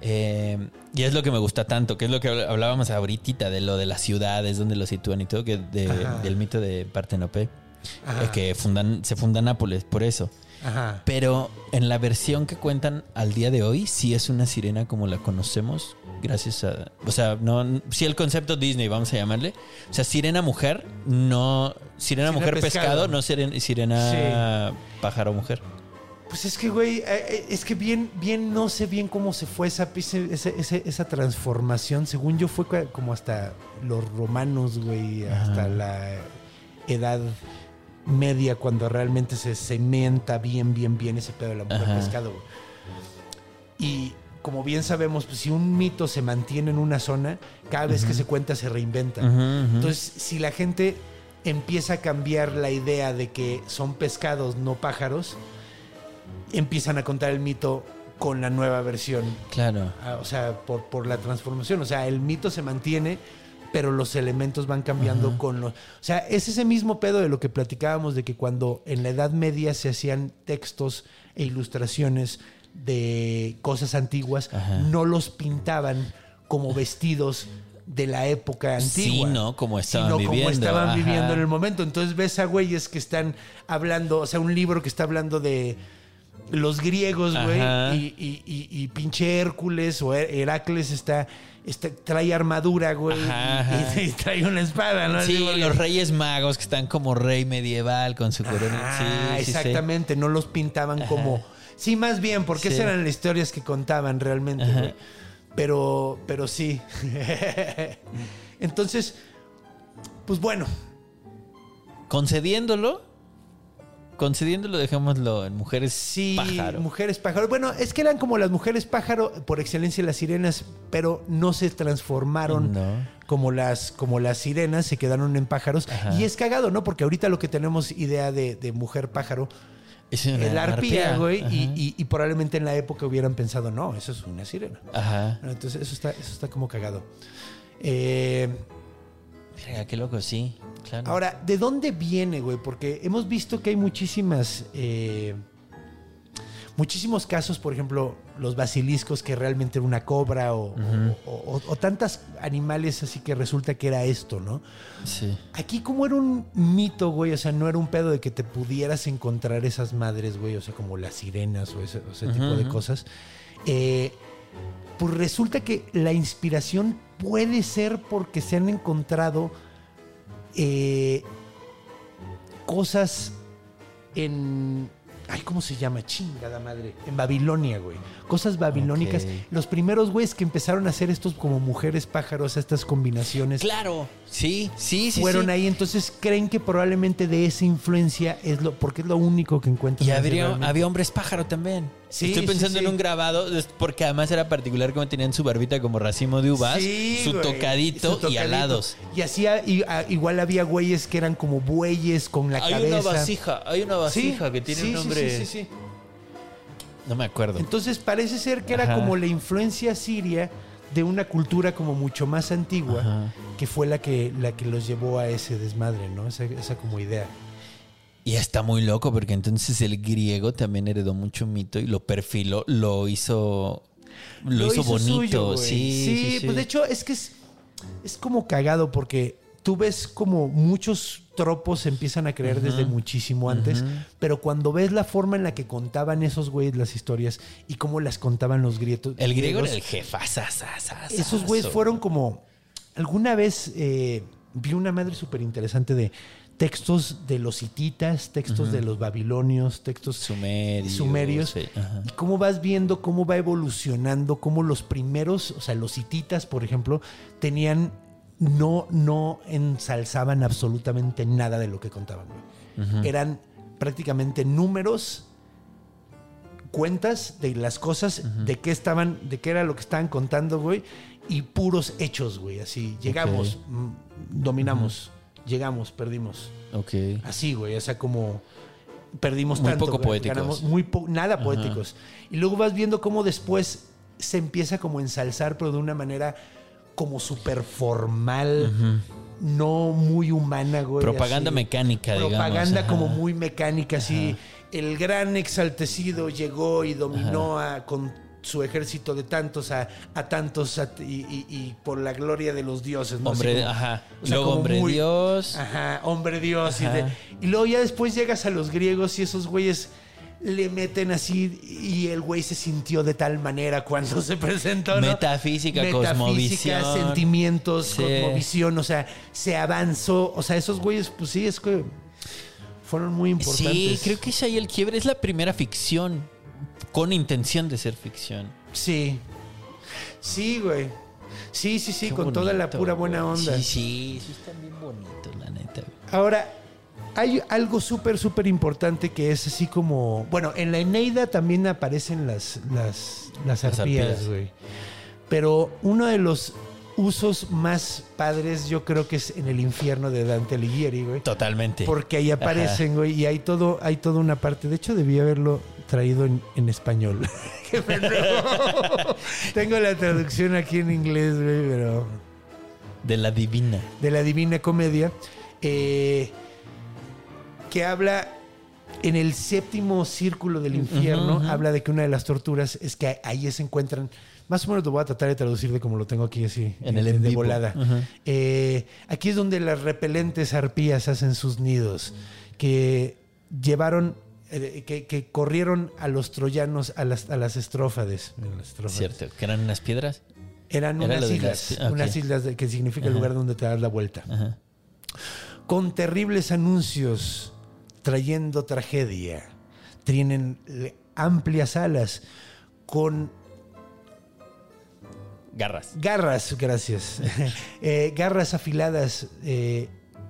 Eh, y es lo que me gusta tanto, que es lo que habl- hablábamos ahorita de lo de las ciudades, donde lo sitúan y todo, que de- del mito de Partenope, Ajá. que fundan, se funda Nápoles, por eso. Ajá. Pero en la versión que cuentan al día de hoy, sí es una sirena como la conocemos, gracias a. O sea, no. Sí, el concepto Disney, vamos a llamarle. O sea, sirena mujer, no. Sirena, Sirena mujer pescado. pescado, no sirena, sirena pájaro mujer. Pues es que, güey, eh, eh, es que bien, bien, no sé bien cómo se fue esa, ese- esa transformación. Según yo, fue como hasta los romanos, güey, hasta la edad media, cuando realmente se cementa bien, bien, bien ese pedo de la mujer Ajá. pescado. Y como bien sabemos, pues si un mito se mantiene en una zona, cada vez que se cuenta se reinventa. Entonces, si la gente empieza a cambiar la idea de que son pescados, no pájaros, empiezan a contar el mito con la nueva versión. Claro. Ah, O sea, por, por la transformación. O sea, el mito se mantiene, pero los elementos van cambiando con los... O sea, es ese mismo pedo de lo que platicábamos de que cuando en la Edad Media se hacían textos e ilustraciones de cosas antiguas, Ajá. no los pintaban como vestidos de la época antigua. Sino como estaban sino viviendo, como estaban ajá. viviendo en el momento. Entonces ves a güeyes que están hablando, o sea, un libro que está hablando de los griegos, güey, y, y- y- y pinche Hércules o Her- Heracles está, está- trae armadura, güey, y- trae una espada, ¿no? Sí, los reyes magos que están como rey medieval con su corona. Ah, Sí, sí, sí. exactamente, no los pintaban como... Sí, más bien, porque esas eran las historias que contaban realmente, güey. Pero, pero sí. Entonces, pues bueno, Concediéndolo, concediéndolo, dejémoslo en mujeres Sí, pájaro. mujeres pájaro. Bueno, es que eran como las mujeres pájaro, por excelencia las sirenas, pero no se transformaron No. como, las, como las sirenas, se quedaron en pájaros. Ajá. Y es cagado, ¿no? Porque ahorita lo que tenemos idea de, de mujer pájaro Es la arpía, güey, y- y probablemente en la época hubieran pensado, no, eso es una sirena. Ajá. Entonces, eso está, eso está como cagado. Eh, Verga, qué loco, sí. Claro. Ahora, ¿de dónde viene, güey? Porque hemos visto que hay muchísimas. eh, muchísimos casos, por ejemplo, los basiliscos que realmente era una cobra o, o- o- o tantos animales así que resulta que era esto, ¿no? Sí. Aquí como era un mito, güey, o sea, no era un pedo de que te pudieras encontrar esas madres, güey, o sea, como las sirenas o ese, tipo de cosas. eh, pues resulta que la inspiración puede ser porque se han encontrado eh, cosas en... Ay, ¿cómo se llama? Chingada madre. En Babilonia, güey. Cosas babilónicas. Los primeros güeyes que empezaron a hacer estos como mujeres pájaros, estas combinaciones. Claro. Sí, sí, sí. fueron sí. ahí, entonces creen que probablemente de esa influencia es lo, porque es lo único que encuentran. Y habría, había hombres pájaro también. Sí, Estoy pensando sí. en un grabado, porque además era particular como tenían su barbita como racimo de uvas, su, güey, tocadito su tocadito. y alados. Y hacía, y, a- igual había güeyes que eran como bueyes con la Hay cabeza. una vasija, hay una vasija que tiene un nombre. Sí, sí, sí. No me acuerdo. Entonces parece ser que era Ajá. como la influencia siria de una cultura como mucho más antigua, Ajá. que fue la que, la que los llevó a ese desmadre, ¿no? Esa, esa como idea. Y está muy loco porque entonces el griego también heredó mucho mito y lo perfiló, lo hizo lo, hizo, bonito. suyo, sí, sí, sí. pues de hecho es que es, es como cagado porque tú ves como muchos tropos se empiezan a creer desde muchísimo antes, pero cuando ves la forma en la que contaban esos güeyes las historias y cómo las contaban los griegos. el griego era griegos, el jefa. sa, sa, sa, sa, Esos güeyes fueron como. Alguna vez eh, vi una madre súper interesante de textos de los hititas, textos de los babilonios, textos Sumerios, sumerios. sí, y cómo vas viendo cómo va evolucionando, cómo los primeros, o sea, los hititas, por ejemplo, tenían. No, no ensalzaban absolutamente nada de lo que contaban. güey. Eran prácticamente números cuentas de las cosas, de qué estaban, de qué era lo que estaban contando, güey, y puros hechos, güey, así, llegamos, mm, dominamos, llegamos, perdimos, Ok. así, güey, o sea, como perdimos Muy tanto, poco güey, poéticos. ganamos muy po- nada poéticos. Y luego vas viendo cómo después se empieza como a ensalzar, pero de una manera como súper formal, no muy humana, güey. Propaganda así. mecánica, digamos. Propaganda como muy mecánica, así. El gran exaltecido llegó y dominó a- con su ejército de tantos a, a tantos a- y, y- y por la gloria de los dioses. ¿no? Hombre, como- ajá. o sea, Luego hombre muy- Dios. Ajá, hombre Dios. Y, Ajá. de- y luego ya después llegas a los griegos y esos güeyes le meten así y el güey se sintió de tal manera cuando se presentó. ¿no? Metafísica, cosmovisión. sentimientos, Sí. cosmovisión, o sea, se avanzó. O sea, esos güeyes, pues sí, es que fueron muy importantes. Sí, creo que es ahí el quiebre. Es la primera ficción con intención de ser ficción. Sí. Sí, güey. Sí, sí, sí, Qué con toda la pura güey. buena onda. Sí, sí, sí, están bien bonitos, la neta. güey. Ahora, hay algo súper, súper importante que es así como. Bueno, en la Eneida también aparecen las, las, las Las arpías, arpías. güey. Pero uno de los usos más padres, yo creo que es en el infierno de Dante Alighieri, güey. Totalmente. Porque ahí aparecen, güey, y hay todo, hay toda una parte. De hecho, debí haberlo traído en, en español. Qué pendejo. Tengo la traducción aquí en inglés, güey, pero De la divina. de la Divina Comedia, eh, que habla en el séptimo círculo del infierno, habla de que una de las torturas es que ahí se encuentran, más o menos lo voy a tratar de traducir de como lo tengo aquí así, En el de, en de volada. Eh, aquí es donde las repelentes arpías hacen sus nidos, que llevaron... eh, Que, que corrieron a los troyanos a las, a las estrófades. a las estrófades. Cierto, que eran unas piedras. Eran Era unas islas, las- unas islas de- que significa el lugar donde te das la vuelta. Ajá. Con terribles anuncios, trayendo tragedia. Tienen amplias alas, con Garras. garras, gracias, Eh, garras afiladas eh,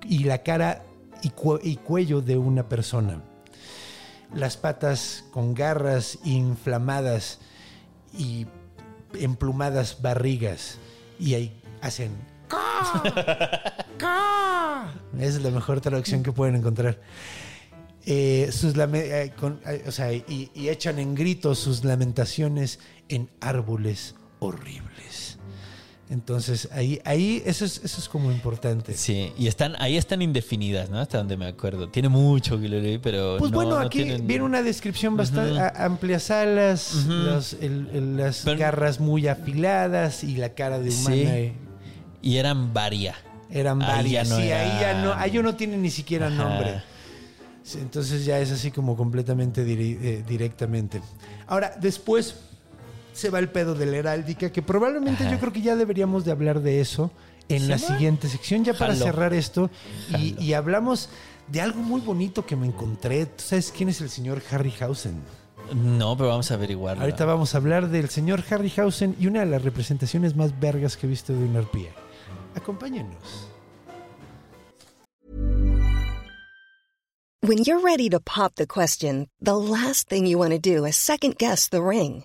y la cara y, cu- y cuello de una persona. Las patas con garras inflamadas y emplumadas barrigas. Y ahí hacen... "Ca, ca". Esa es la mejor traducción que pueden encontrar. Eh, sus eh, eh, o sea, y, y echan en gritos sus lamentaciones en árboles horribles. Entonces, ahí, ahí eso, es, eso es como importante. Sí, y están, ahí están indefinidas, ¿no? Hasta donde me acuerdo. Tiene mucho que lo leí, pero. Pues no- bueno, no aquí tienen- viene una descripción bastante Ujú. a- amplias alas, Ujú. los- el- el- las Pero- garras muy afiladas y la cara de humana. Sí. eh, Y eran varia. Eran varias. no sí, ahí ya no, ahí no tiene ni siquiera Ajá. nombre. Entonces ya es así como completamente eh, directamente. Ahora, después se va el pedo de la heráldica, que probablemente yo creo que ya deberíamos de hablar de eso en la siguiente sección, ya para cerrar esto. Y, hablamos de algo muy bonito que me encontré. Sabes quién es el señor Harryhausen? No, pero vamos a averiguarlo. Ahorita vamos a hablar del señor Harryhausen y una de las representaciones más vergas que he visto de una arpía. Acompáñenos. When you're ready to pop the question, the last thing you want to do is second guess the ring.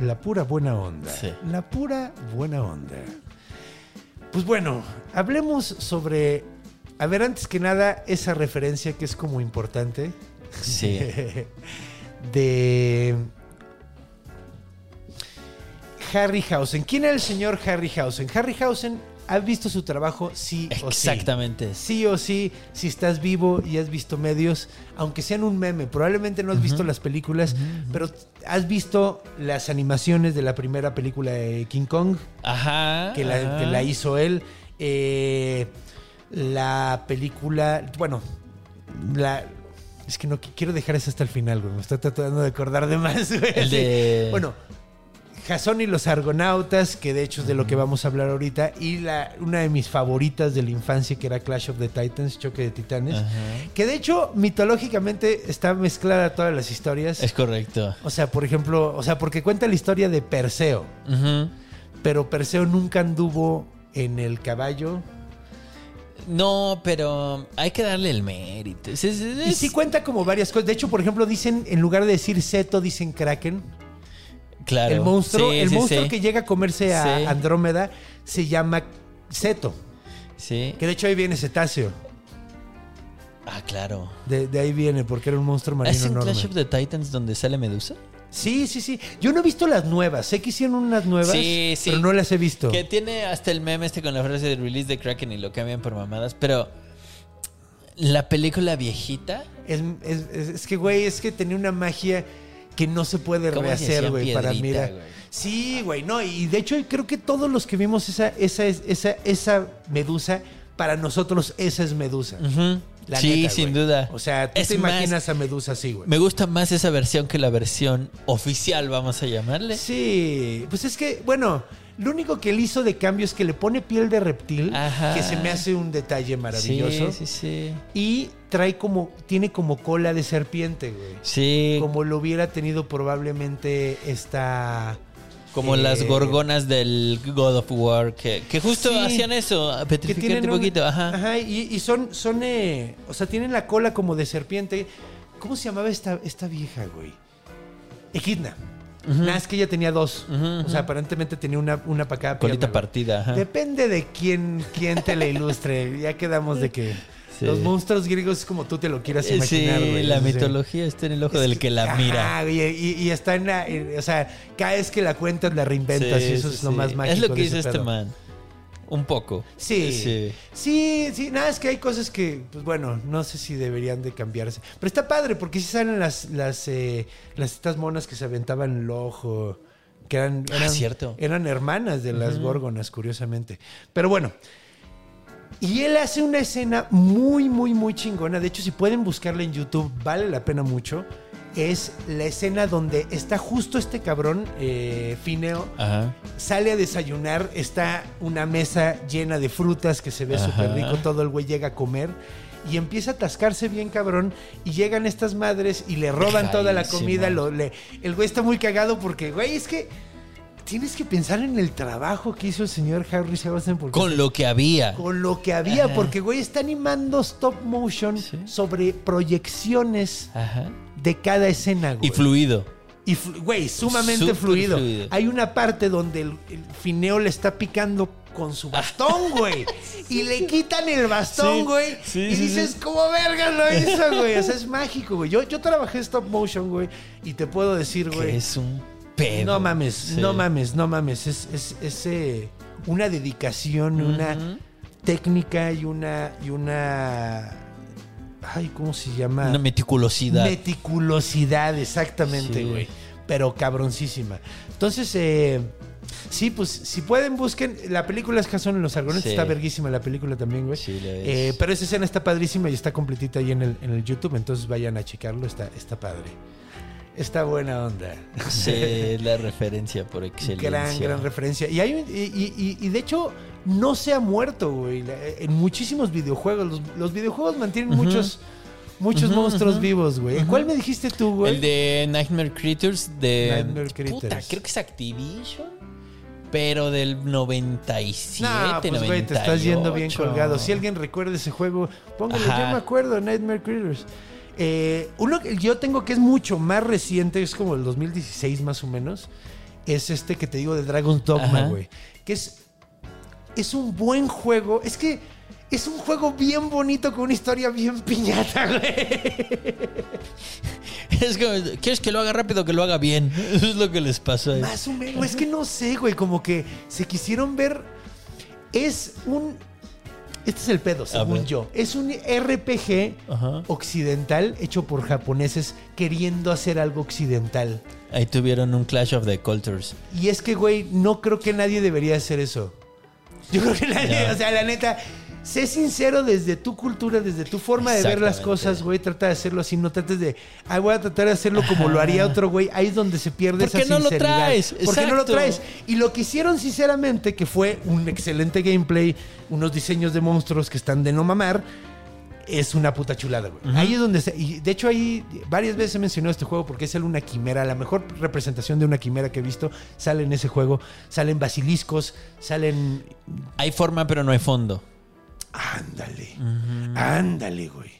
La pura buena onda. Sí. La pura buena onda. Pues bueno, hablemos sobre. A ver, antes que nada, esa referencia que es como importante. Sí. de. Harryhausen. ¿Quién era el señor Harryhausen? Harryhausen, ¿has visto su trabajo? Sí o sí. Exactamente. Sí o sí, si estás vivo y has visto medios, aunque sean un meme, probablemente no has visto las películas, pero has visto las animaciones de la primera película de King Kong, Ajá. que la, ajá. que la hizo él. eh, la película, bueno, la... Es que no qui- quiero dejar eso hasta el final, güey. Me estoy tratando de acordar de más, güey. El de- Bueno, Jason y los Argonautas, que de hecho es de lo que vamos a hablar ahorita, y la, una de mis favoritas de la infancia, que era Clash of the Titans, Choque de Titanes, Ajá. que de hecho mitológicamente está mezclada todas las historias. Es correcto. O sea, por ejemplo, o sea, porque cuenta la historia de Perseo, pero Perseo nunca anduvo en el caballo. No, pero hay que darle el mérito. Es- es- Y sí cuenta como varias cosas. De hecho, por ejemplo, dicen, en lugar de decir Seto, dicen Kraken. Claro. el monstruo, Sí, el sí, monstruo sí. que llega a comerse a. Andrómeda se llama Seto. Sí. Que de hecho ahí viene cetáceo. Ah, claro. De, de ahí viene, porque era un monstruo marino ¿Es en enorme. Clash of the Titans donde sale Medusa? Sí, sí, sí. Yo no he visto las nuevas. Sé que hicieron unas nuevas, Sí, sí. pero no las he visto. Que tiene hasta el meme este con la frase de release de Kraken y lo cambian por mamadas. Pero la película viejita. Es, es- es- es que, güey, es que tenía una magia que no se puede ¿Cómo se rehacer, güey, para mirar. güey? Sí, güey, no. Y de hecho, creo que todos los que vimos esa, esa, esa, esa medusa, para nosotros esa es medusa. La sí, neta, sin duda. O sea, tú Es te más, imaginas a medusa así, güey. Me gusta más esa versión que la versión oficial, vamos a llamarle. Sí, pues es que, bueno, lo único que él hizo de cambio es que le pone piel de reptil, Ajá. que se me hace un detalle maravilloso. Sí, sí, sí. Y trae como, tiene como cola de serpiente, güey. Sí, Como lo hubiera tenido probablemente esta... eh, las gorgonas del God of War, que, que justo Sí. hacían eso, petrificarte un poquito. un- Ajá. y, y son, son eh, o sea, tienen la cola como de serpiente. ¿Cómo se llamaba esta, esta vieja, güey? Ejidna. Nada, es que ella tenía dos. O sea, aparentemente tenía una, una para cada Colita partida. Ajá. Depende de quién, quién te la ilustre. Ya quedamos de que Sí. los monstruos griegos es como tú te lo quieras Eh, imaginar, sí, güey. la O sea, mitología está en el ojo es del que la ajá, mira. güey, y, y está en la. en- o sea, cada vez que la cuentas la reinventas Sí, y eso sí, es lo más mágico. Es lo que ese este man. Un poco. Sí. Sí. Sí, sí, nada, es que hay cosas que, pues bueno, no sé si deberían de cambiarse. Pero está padre, porque sí salen las, las, eh, las estas monas que se aventaban el ojo, que eran, Ah, eran, cierto. eran hermanas de las górgonas, curiosamente. Pero bueno. Y él hace una escena muy, muy, muy chingona. De hecho, si pueden buscarla en YouTube, vale la pena mucho. Es la escena donde está justo este cabrón, eh, Fineo, Ajá. sale a desayunar, está una mesa llena de frutas que se ve súper rico, todo el güey llega a comer y empieza a atascarse bien cabrón y llegan estas madres y le roban toda la comida, lo- le- el güey está muy cagado porque, güey, es que tienes que pensar en el trabajo que hizo el señor Harry Sebastian porque Con lo que había. con lo que había, Ajá. porque güey está animando stop motion Sí. sobre proyecciones Ajá. de cada escena, güey. Y fluido. Y, güey, sumamente fluido. fluido. Hay una parte donde el, el fineo le está picando con su bastón, güey. Y le quitan el bastón, güey. sí, y dices, sí. ¿cómo verga lo hizo, güey? O sea, es mágico, güey. Yo, yo trabajé stop motion, güey. Y te puedo decir, güey. es un pedo. No mames, Sí. no mames, no mames. Es, es, es, eh, una dedicación, una técnica y una. Y una. Ay, ¿cómo se llama? Una meticulosidad. Meticulosidad, exactamente, Sí. güey. pero cabroncísima. Entonces, eh, sí, pues si pueden, busquen. La película es Jason en los Argonetes, Sí. está verguísima la película también, güey. Sí, la es. Eh, pero esa escena está padrísima y está completita ahí en el, en el YouTube, entonces vayan a checarlo, está, está padre. Está buena onda. Sí, la referencia por excelencia. Gran, gran referencia. Y, hay, y, y- y- de hecho, no se ha muerto, güey. En muchísimos videojuegos. Los, los videojuegos mantienen muchos, muchos monstruos vivos, güey. ¿Cuál me dijiste tú, güey? El de Nightmare Creatures de. Nightmare Creatures. Puta, creo que es Activision. Pero del 97, No, pues, güey, te estás yendo bien 98. colgado. Si alguien recuerda ese juego, póngale. Yo me acuerdo, Nightmare Creatures. Eh, uno que yo tengo que es mucho más reciente, es como el 2016 más o menos, es este que te digo de Dragon's Dogma, güey. Que es, es un buen juego. Es que es un juego bien bonito con una historia bien piñata, güey. Es como, ¿quieres que lo haga rápido que lo haga bien? Eso es lo que les pasó. ahí. Más o menos. Es que no sé, güey. Como que se quisieron ver. Es un. Este es el pedo, según yo. Es un RPG Ajá. occidental hecho por japoneses queriendo hacer algo occidental. Ahí tuvieron un Clash of the Cultures. Y es que, güey, no creo que nadie debería hacer eso. Yo creo que nadie, No. o sea, la neta, sé sincero desde tu cultura, desde tu forma de ver las cosas, güey. Trata de hacerlo así, no trates de, ah, voy a tratar de hacerlo como lo haría otro güey. Ahí es donde se pierde ¿Por esa qué no lo sinceridad. traes? ¿Por qué no lo Exacto. traes? Y lo que hicieron, sinceramente, que fue un excelente gameplay, unos diseños de monstruos que están de no mamar. Es una puta chulada, güey. Ahí es donde se. Y de hecho, ahí varias veces he mencionado este juego porque es el una quimera. La mejor representación de una quimera que he visto sale en ese juego. Salen basiliscos, salen. Hay forma, pero no hay fondo. Ándale. Ándale, güey.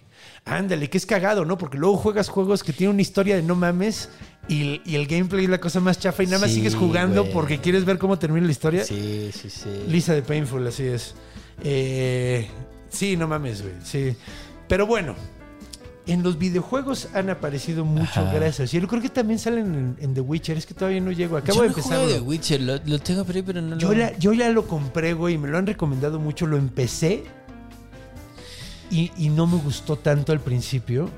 Ándale, que es cagado, ¿no? Porque luego juegas juegos que tienen una historia de no mames y, y el gameplay es la cosa más chafa y nada más Sí, sigues jugando güey. porque quieres ver cómo termina la historia. Sí, sí, sí. Lisa de Painful, así es. Eh, sí, no mames, güey. Sí. Pero bueno, en los videojuegos han aparecido mucho Ajá. gracias. Yo creo que también salen en, en The Witcher. Es que todavía no llego. Acabo Yo de no empezar. Witcher, lo, lo tengo por ahí, pero no Yo, lo... la- yo ya lo compré, güey. Me lo han recomendado mucho. Lo empecé. Y, y no me gustó tanto al principio.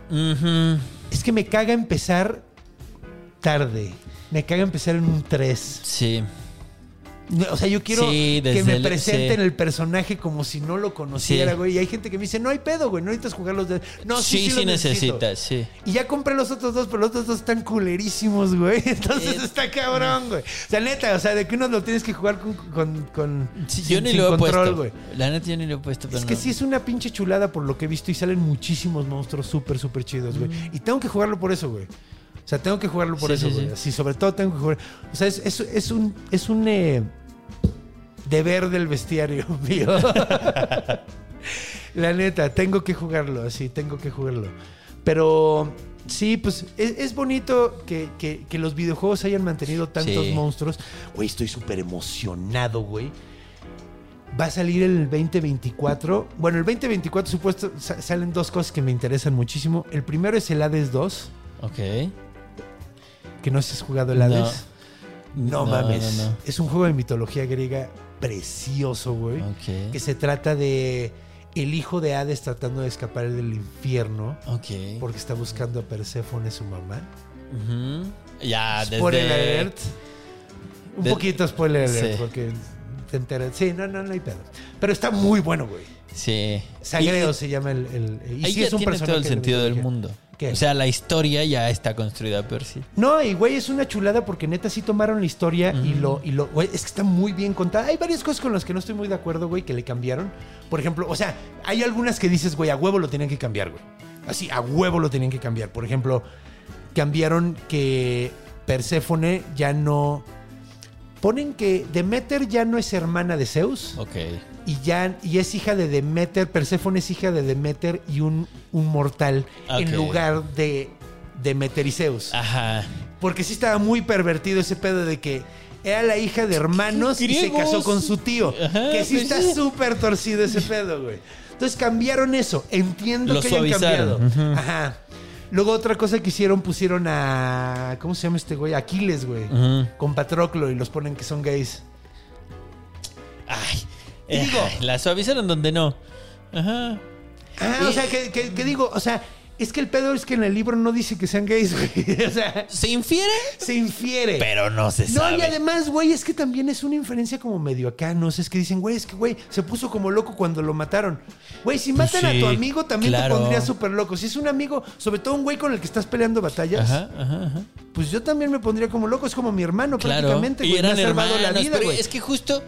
Es que me caga empezar tarde. Me caga empezar en un 3. Sí. O sea, yo quiero Sí, que me el- presenten sí. el personaje como si no lo conociera, Sí. güey. Y hay gente que me dice, no hay pedo, güey, no necesitas jugar los de... No, sí, sí, sí, sí, los necesito". necesitas, sí. Y ya compré los otros dos, pero los otros dos están culerísimos, güey. Entonces Eh, está cabrón, güey. O sea, neta, o sea, de que uno lo tienes que jugar con... con, sin- yo ni lo he control, puesto. güey. La neta, yo ni lo he puesto. Pero Es que no. sí es una pinche chulada por lo que he visto y salen muchísimos monstruos súper, súper chidos, güey. Y tengo que jugarlo por eso, güey. O sea, tengo que jugarlo por Sí, eso, sí, güey. sí. Sobre todo tengo que jugar. O sea, es, es, es un, es un eh, deber del bestiario mío. La neta, tengo que jugarlo, así, tengo que jugarlo. Pero sí, pues es, es bonito que, que- que los videojuegos hayan mantenido tantos Sí. monstruos. Güey, estoy súper emocionado, güey. Va a salir el 2024. Bueno, el 2024 supuesto sa- salen dos cosas que me interesan muchísimo. El primero es el Hades 2, Ok. Que no has jugado el Hades. No, No, mames. no. Es un juego de mitología griega precioso, güey. Que se trata de el hijo de Hades tratando de escapar del infierno porque está buscando a Perséfone, su mamá. Ujú. Ya, Spoiler desde... alert. Un de- poquito spoiler alert Sí. porque te enteras. Sí, no, no, no hay pedo. Pero está muy bueno, güey. Sí. Sagreo Y- se llama el. el- y Ahí sí es un tiene personaje todo el sentido del mundo. ¿Qué? O sea, la historia ya está construida por sí. No, y güey, es una chulada porque neta sí tomaron la historia y lo, y lo, güey, es que está muy bien contada. Hay varias cosas con las que no estoy muy de acuerdo, güey, que le cambiaron. Por ejemplo, o sea, hay algunas que dices, güey, a huevo lo tenían que cambiar, güey. Así, a huevo lo tenían que cambiar. Por ejemplo, cambiaron que Perséfone ya no. Ponen que Demeter ya no es hermana de Zeus Ok. Y ya y es hija de Demeter. Perséfone es hija de Demeter y un, un mortal en lugar de Demeter y Zeus. Ajá. Porque sí estaba muy pervertido ese pedo de que era la hija de hermanos y se casó con su tío. Ajá, que sí pues está súper torcido ese pedo, güey. Entonces cambiaron eso. Entiendo Lo que hayan suavizaron. cambiado. Ajá. Luego otra cosa que hicieron, pusieron a... ¿Cómo se llama este güey? Aquiles, güey. Con Patroclo y los ponen que son gays. Ay. Digo- la suavizaron donde no. Ajá. Ah, o sea, que, que- que digo, o sea, Es que el pedo es que en el libro no dice que sean gays, güey. O sea, ¿Se infiere? se infiere. Pero no se No, sabe. y además, güey, es que también es una inferencia como medio acá, no sé, es que dicen, güey, es que, güey, se puso como loco cuando lo mataron. Güey, si Pues matan sí, a tu amigo, también claro. te pondría súper loco. Si es un amigo, sobre todo un güey con el que estás peleando batallas, Ajá, ajá, ajá. pues yo también me pondría como loco. Es como mi hermano, Claro. prácticamente, y güey. Me eran ha salvado hermanos, la vida, pero güey. es que justo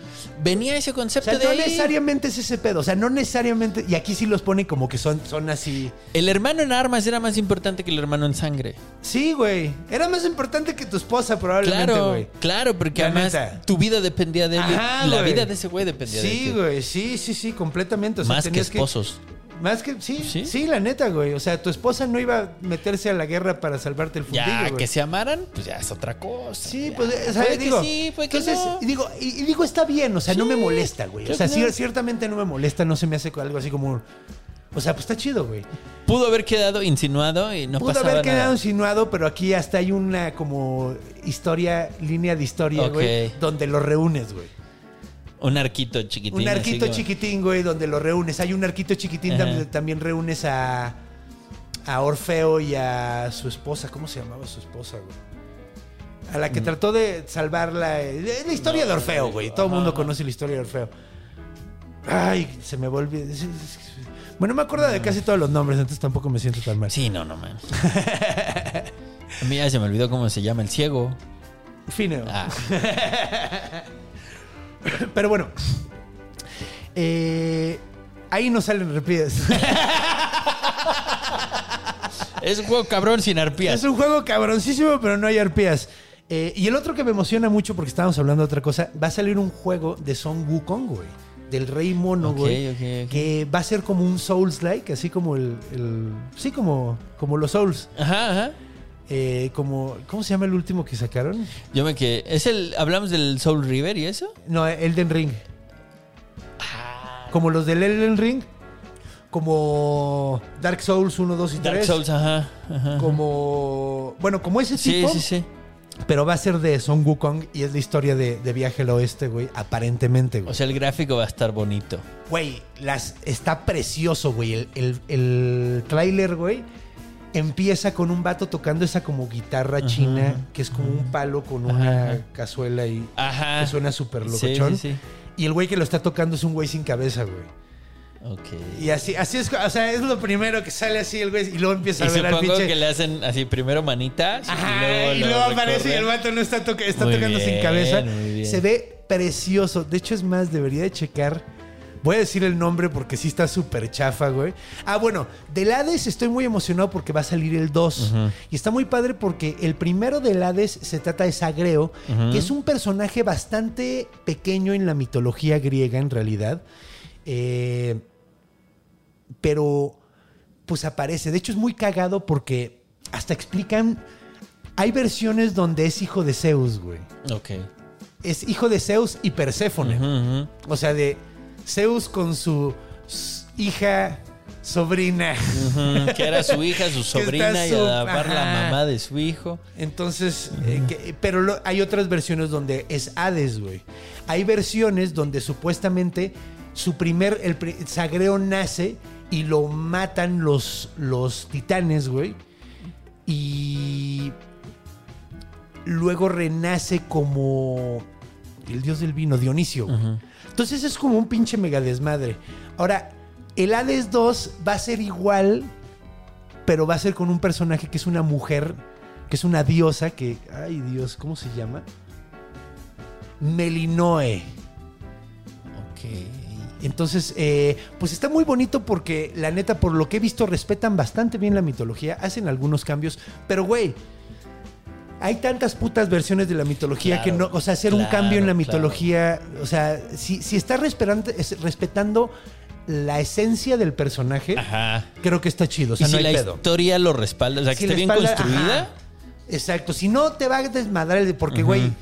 venía ese O concepto sea, de no necesariamente es ese pedo. O sea, no necesariamente. Y aquí sí los pone como que son, son así. El hermano en armas era más importante que el hermano en sangre. Sí, güey. Era más importante que tu esposa, probablemente, Claro, güey. claro, porque La además neta. tu vida dependía de él. Ajá, la güey. vida de ese güey dependía de Sí, ti. güey. Sí, sí, sí, completamente. O sea, Más que esposos. Más que, sí, ¿Sí? sí, la neta, güey. O sea, tu esposa no iba a meterse a la guerra para salvarte el fundillo, Ya güey. que se amaran, pues ya es otra cosa. Sí, Ya. pues, o sea, Puede digo, que sí, puede que entonces, no. y digo, y, y digo, está bien, o sea, no Sí, me molesta, güey. O sea, sí, no. ciertamente no me molesta, no se me hace algo así como, o sea, pues está chido, güey. Pudo haber quedado insinuado y no Pudo pasaba haber quedado nada. insinuado, pero aquí hasta hay una como historia, línea de historia, güey, donde lo reúnes, güey. Un arquito chiquitín. Un arquito como- chiquitín, güey, donde lo reúnes. Hay un arquito chiquitín Ajá. donde también reúnes a, a Orfeo y a su esposa. ¿Cómo se llamaba su esposa, güey? A la que Mm. trató de salvarla. eh, La historia de Orfeo, güey. Todo el mundo conoce la historia de Orfeo. Ay, se me volvió. Bueno, me acuerdo de casi todos los nombres, entonces tampoco me siento tan mal. Sí, no, no, man. A mí ya se me olvidó cómo se llama el ciego. Fino. Ah, Pero bueno. eh, ahí no salen repides. es un juego cabrón sin arpías. Es un juego cabroncísimo, pero no hay arpías. Eh, y el otro que me emociona mucho, porque estábamos hablando de otra cosa, va a salir un juego de Son Wukong, güey. Del Rey Mono, güey. ok, ok. Que va a ser como un Souls-like, así como el, el- Sí, como, como los Souls. Ajá, ajá. Eh, como, ¿Cómo se llama el último que sacaron? Yo me quedé. ¿Es el. ¿Hablamos del Soul River y eso? No, Elden Ring. Ah. Como los del Elden Ring. Como Dark Souls 1, 2 y 3. Dark Souls, ajá. ajá. Como. Bueno, como ese Sí, tipo. sí, sí. Pero va a ser de Son Wukong y es la historia de, de Viaje al Oeste, güey. Aparentemente, güey. O sea, el gráfico va a estar bonito. Güey, las, está precioso, güey. El, el, el tráiler, güey, empieza con un vato tocando esa como guitarra china, que es como un palo con una ajá. cazuela y Ajá. que suena súper Sí, locochón. sí, sí. Y el güey que lo está tocando es un güey sin cabeza, güey. Ok. Y así, así es, o sea, es lo primero que sale así el güey y luego empieza Y a ver al supongo pinche... que le hacen así primero manitas Ajá, y y luego, lo aparece y el vato no está, toca- está Muy tocando sin bien, cabeza. muy bien. Se ve precioso. De hecho, es más, debería de checar. Voy a decir el nombre porque sí está súper chafa, güey. Ah, bueno, del Hades estoy muy emocionado porque va a salir el 2. Y está muy padre porque el primero del Hades se trata de Sagreo, que es un personaje bastante pequeño en la mitología griega, en realidad. Eh, pero pues aparece. De hecho, es muy cagado porque hasta explican. Hay versiones donde es hijo de Zeus, güey. Ok. Es hijo de Zeus y Perséfone. O sea, de Zeus con su hija, sobrina. Que era su hija, su sobrina y a la par la mamá de su hijo. Entonces, eh, que- pero lo- hay otras versiones donde es Hades, güey. Hay versiones donde supuestamente su primer, el Sagreo nace y lo matan los, los titanes, güey. Y luego renace como el dios del vino, Dionisio. Entonces es como un pinche mega desmadre. Ahora, el Hades 2 va a ser igual, pero va a ser con un personaje que es una mujer, que es una diosa, que, ay Dios, ¿cómo se llama? Melinoe. Ok. Entonces, eh, pues está muy bonito porque la neta, por lo que he visto, respetan bastante bien la mitología, hacen algunos cambios, pero güey, hay tantas putas versiones de la mitología Claro, que no, o sea, hacer un cambio en la claro. mitología, o sea, si, si estás respetando, es- respetando la esencia del personaje, Ajá. creo que está chido, o sea, y no si hay la pedo. historia lo respalda, o sea, que Si esté bien espalda- construida. ajá. Exacto, si no te va a desmadrar, el de- porque, güey,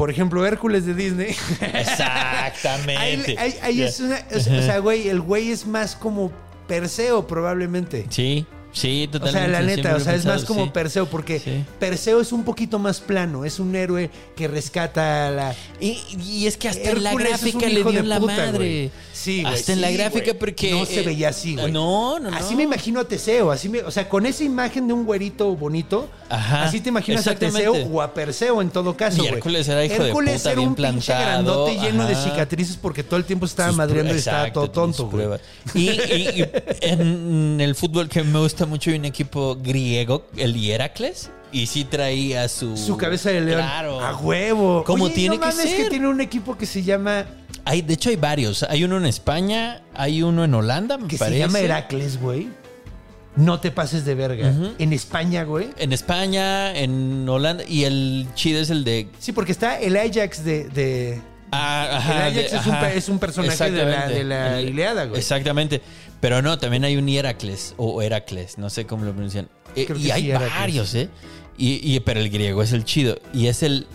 por ejemplo, Hércules de Disney. Exactamente. Ahí, ahí- ahí es una. O sea, o sea, güey, el güey es más como Perseo, probablemente. Sí. Sí, O totalmente. sea, la neta, o sea, es más como sí. Perseo, porque Sí. Perseo es un poquito más plano, es un héroe que rescata a la... Y, y es que hasta en la Hércules es un gráfica le dio de la puta, madre. güey. Sí, Hasta en la sí, gráfica güey. porque... No se eh, veía así, güey. No, no, no. Así me imagino a Teseo, así me, o sea, con esa imagen de un güerito bonito, Ajá, así te imaginas a. Teseo o a Perseo en todo caso, Y. Hércules era hijo de Hércules puta, era bien un pinche plantado, grandote lleno de ajá. cicatrices porque todo el tiempo se estaba madreando y estaba todo tonto, güey. y- y en el fútbol que me gusta mucho hay un equipo griego, el Heracles, y sí traía su... Su cabeza de león. Claro. A huevo. Como Oye, tiene no que ser. que tiene un equipo que se llama Hay, de hecho hay varios. Hay uno en España, hay uno en Holanda, me que parece. se llama Heracles, güey. No te pases de verga. En España, güey. En España, en Holanda, y el chido es el de... Sí, porque está el Ajax de, de- Ah, ajá, El Ajax de- es un ajá. pe- es un personaje de la- de la Ilíada, güey. Exactamente. Pero no, también hay un Heracles o Heracles, no sé cómo lo pronuncian. Eh, y sí, hay Heracles. varios, ¿eh? Y, y- pero el griego es el chido. Y es el.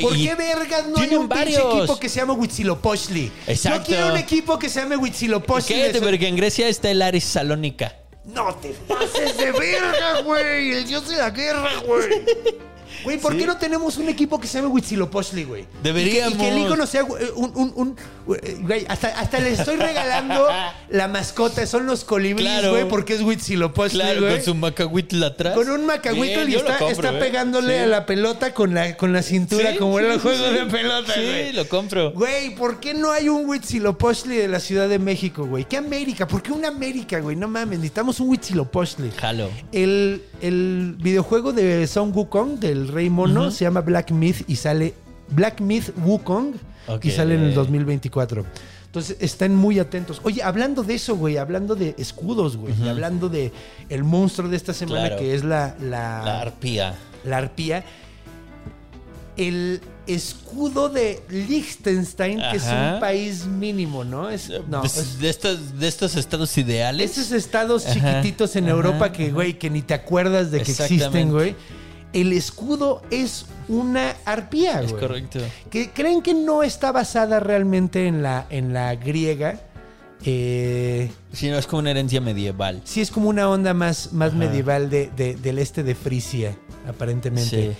¿Por y- qué vergas no hay un pinche varios. equipo que se llama Huitzilopochtli? Exacto. Yo quiero un equipo que se llame Huitzilopochtli. Eso- porque en Grecia está el Aris Salónica. No te pases de verga, güey. El dios de la guerra, güey. Güey, ¿por Sí. qué no tenemos un equipo que se llame Huitzilopochtli, güey? Deberíamos. Y que, y que el icono sea un... un, un- güey, hasta, hasta le estoy regalando la mascota. Son los colibríes, Claro. güey, porque es Huitzilopochtli, Claro, güey. con su macahuitl atrás. Con un macahuito Bien, y está, compro, está ¿eh? pegándole Sí. a la pelota con la, con la cintura, Sí, como en los juegos de pelota, güey. Sí, lo compro. Güey, ¿por qué no hay un Huitzilopochtli de la Ciudad de México, güey? ¿Qué América? ¿Por qué una América, güey? No mames, necesitamos un Huitzilopochtli. Jalo. El, el videojuego de Son Wukong, del Rey Mono, se llama Black Myth y sale Black Myth Wukong y sale en el 2024. Entonces están muy atentos. Oye, hablando de eso, güey, hablando de escudos, güey, y hablando de el monstruo de esta semana Claro. que es la, la, La arpía. la arpía, el escudo de Liechtenstein, que es un país mínimo, ¿no? Es, no, Pues, es- de, estos, de estos estados ideales. esos estados Ajá, chiquititos en ajá, Europa que, güey, que ni te acuerdas de que existen, güey. El escudo es una arpía, Es güey. correcto. Que creen que no está basada realmente en la, en la griega. Eh, Si no, es como una herencia medieval. sí, es como una onda más, más Ajá. medieval de, de- del este de Frisia, aparentemente. Sí.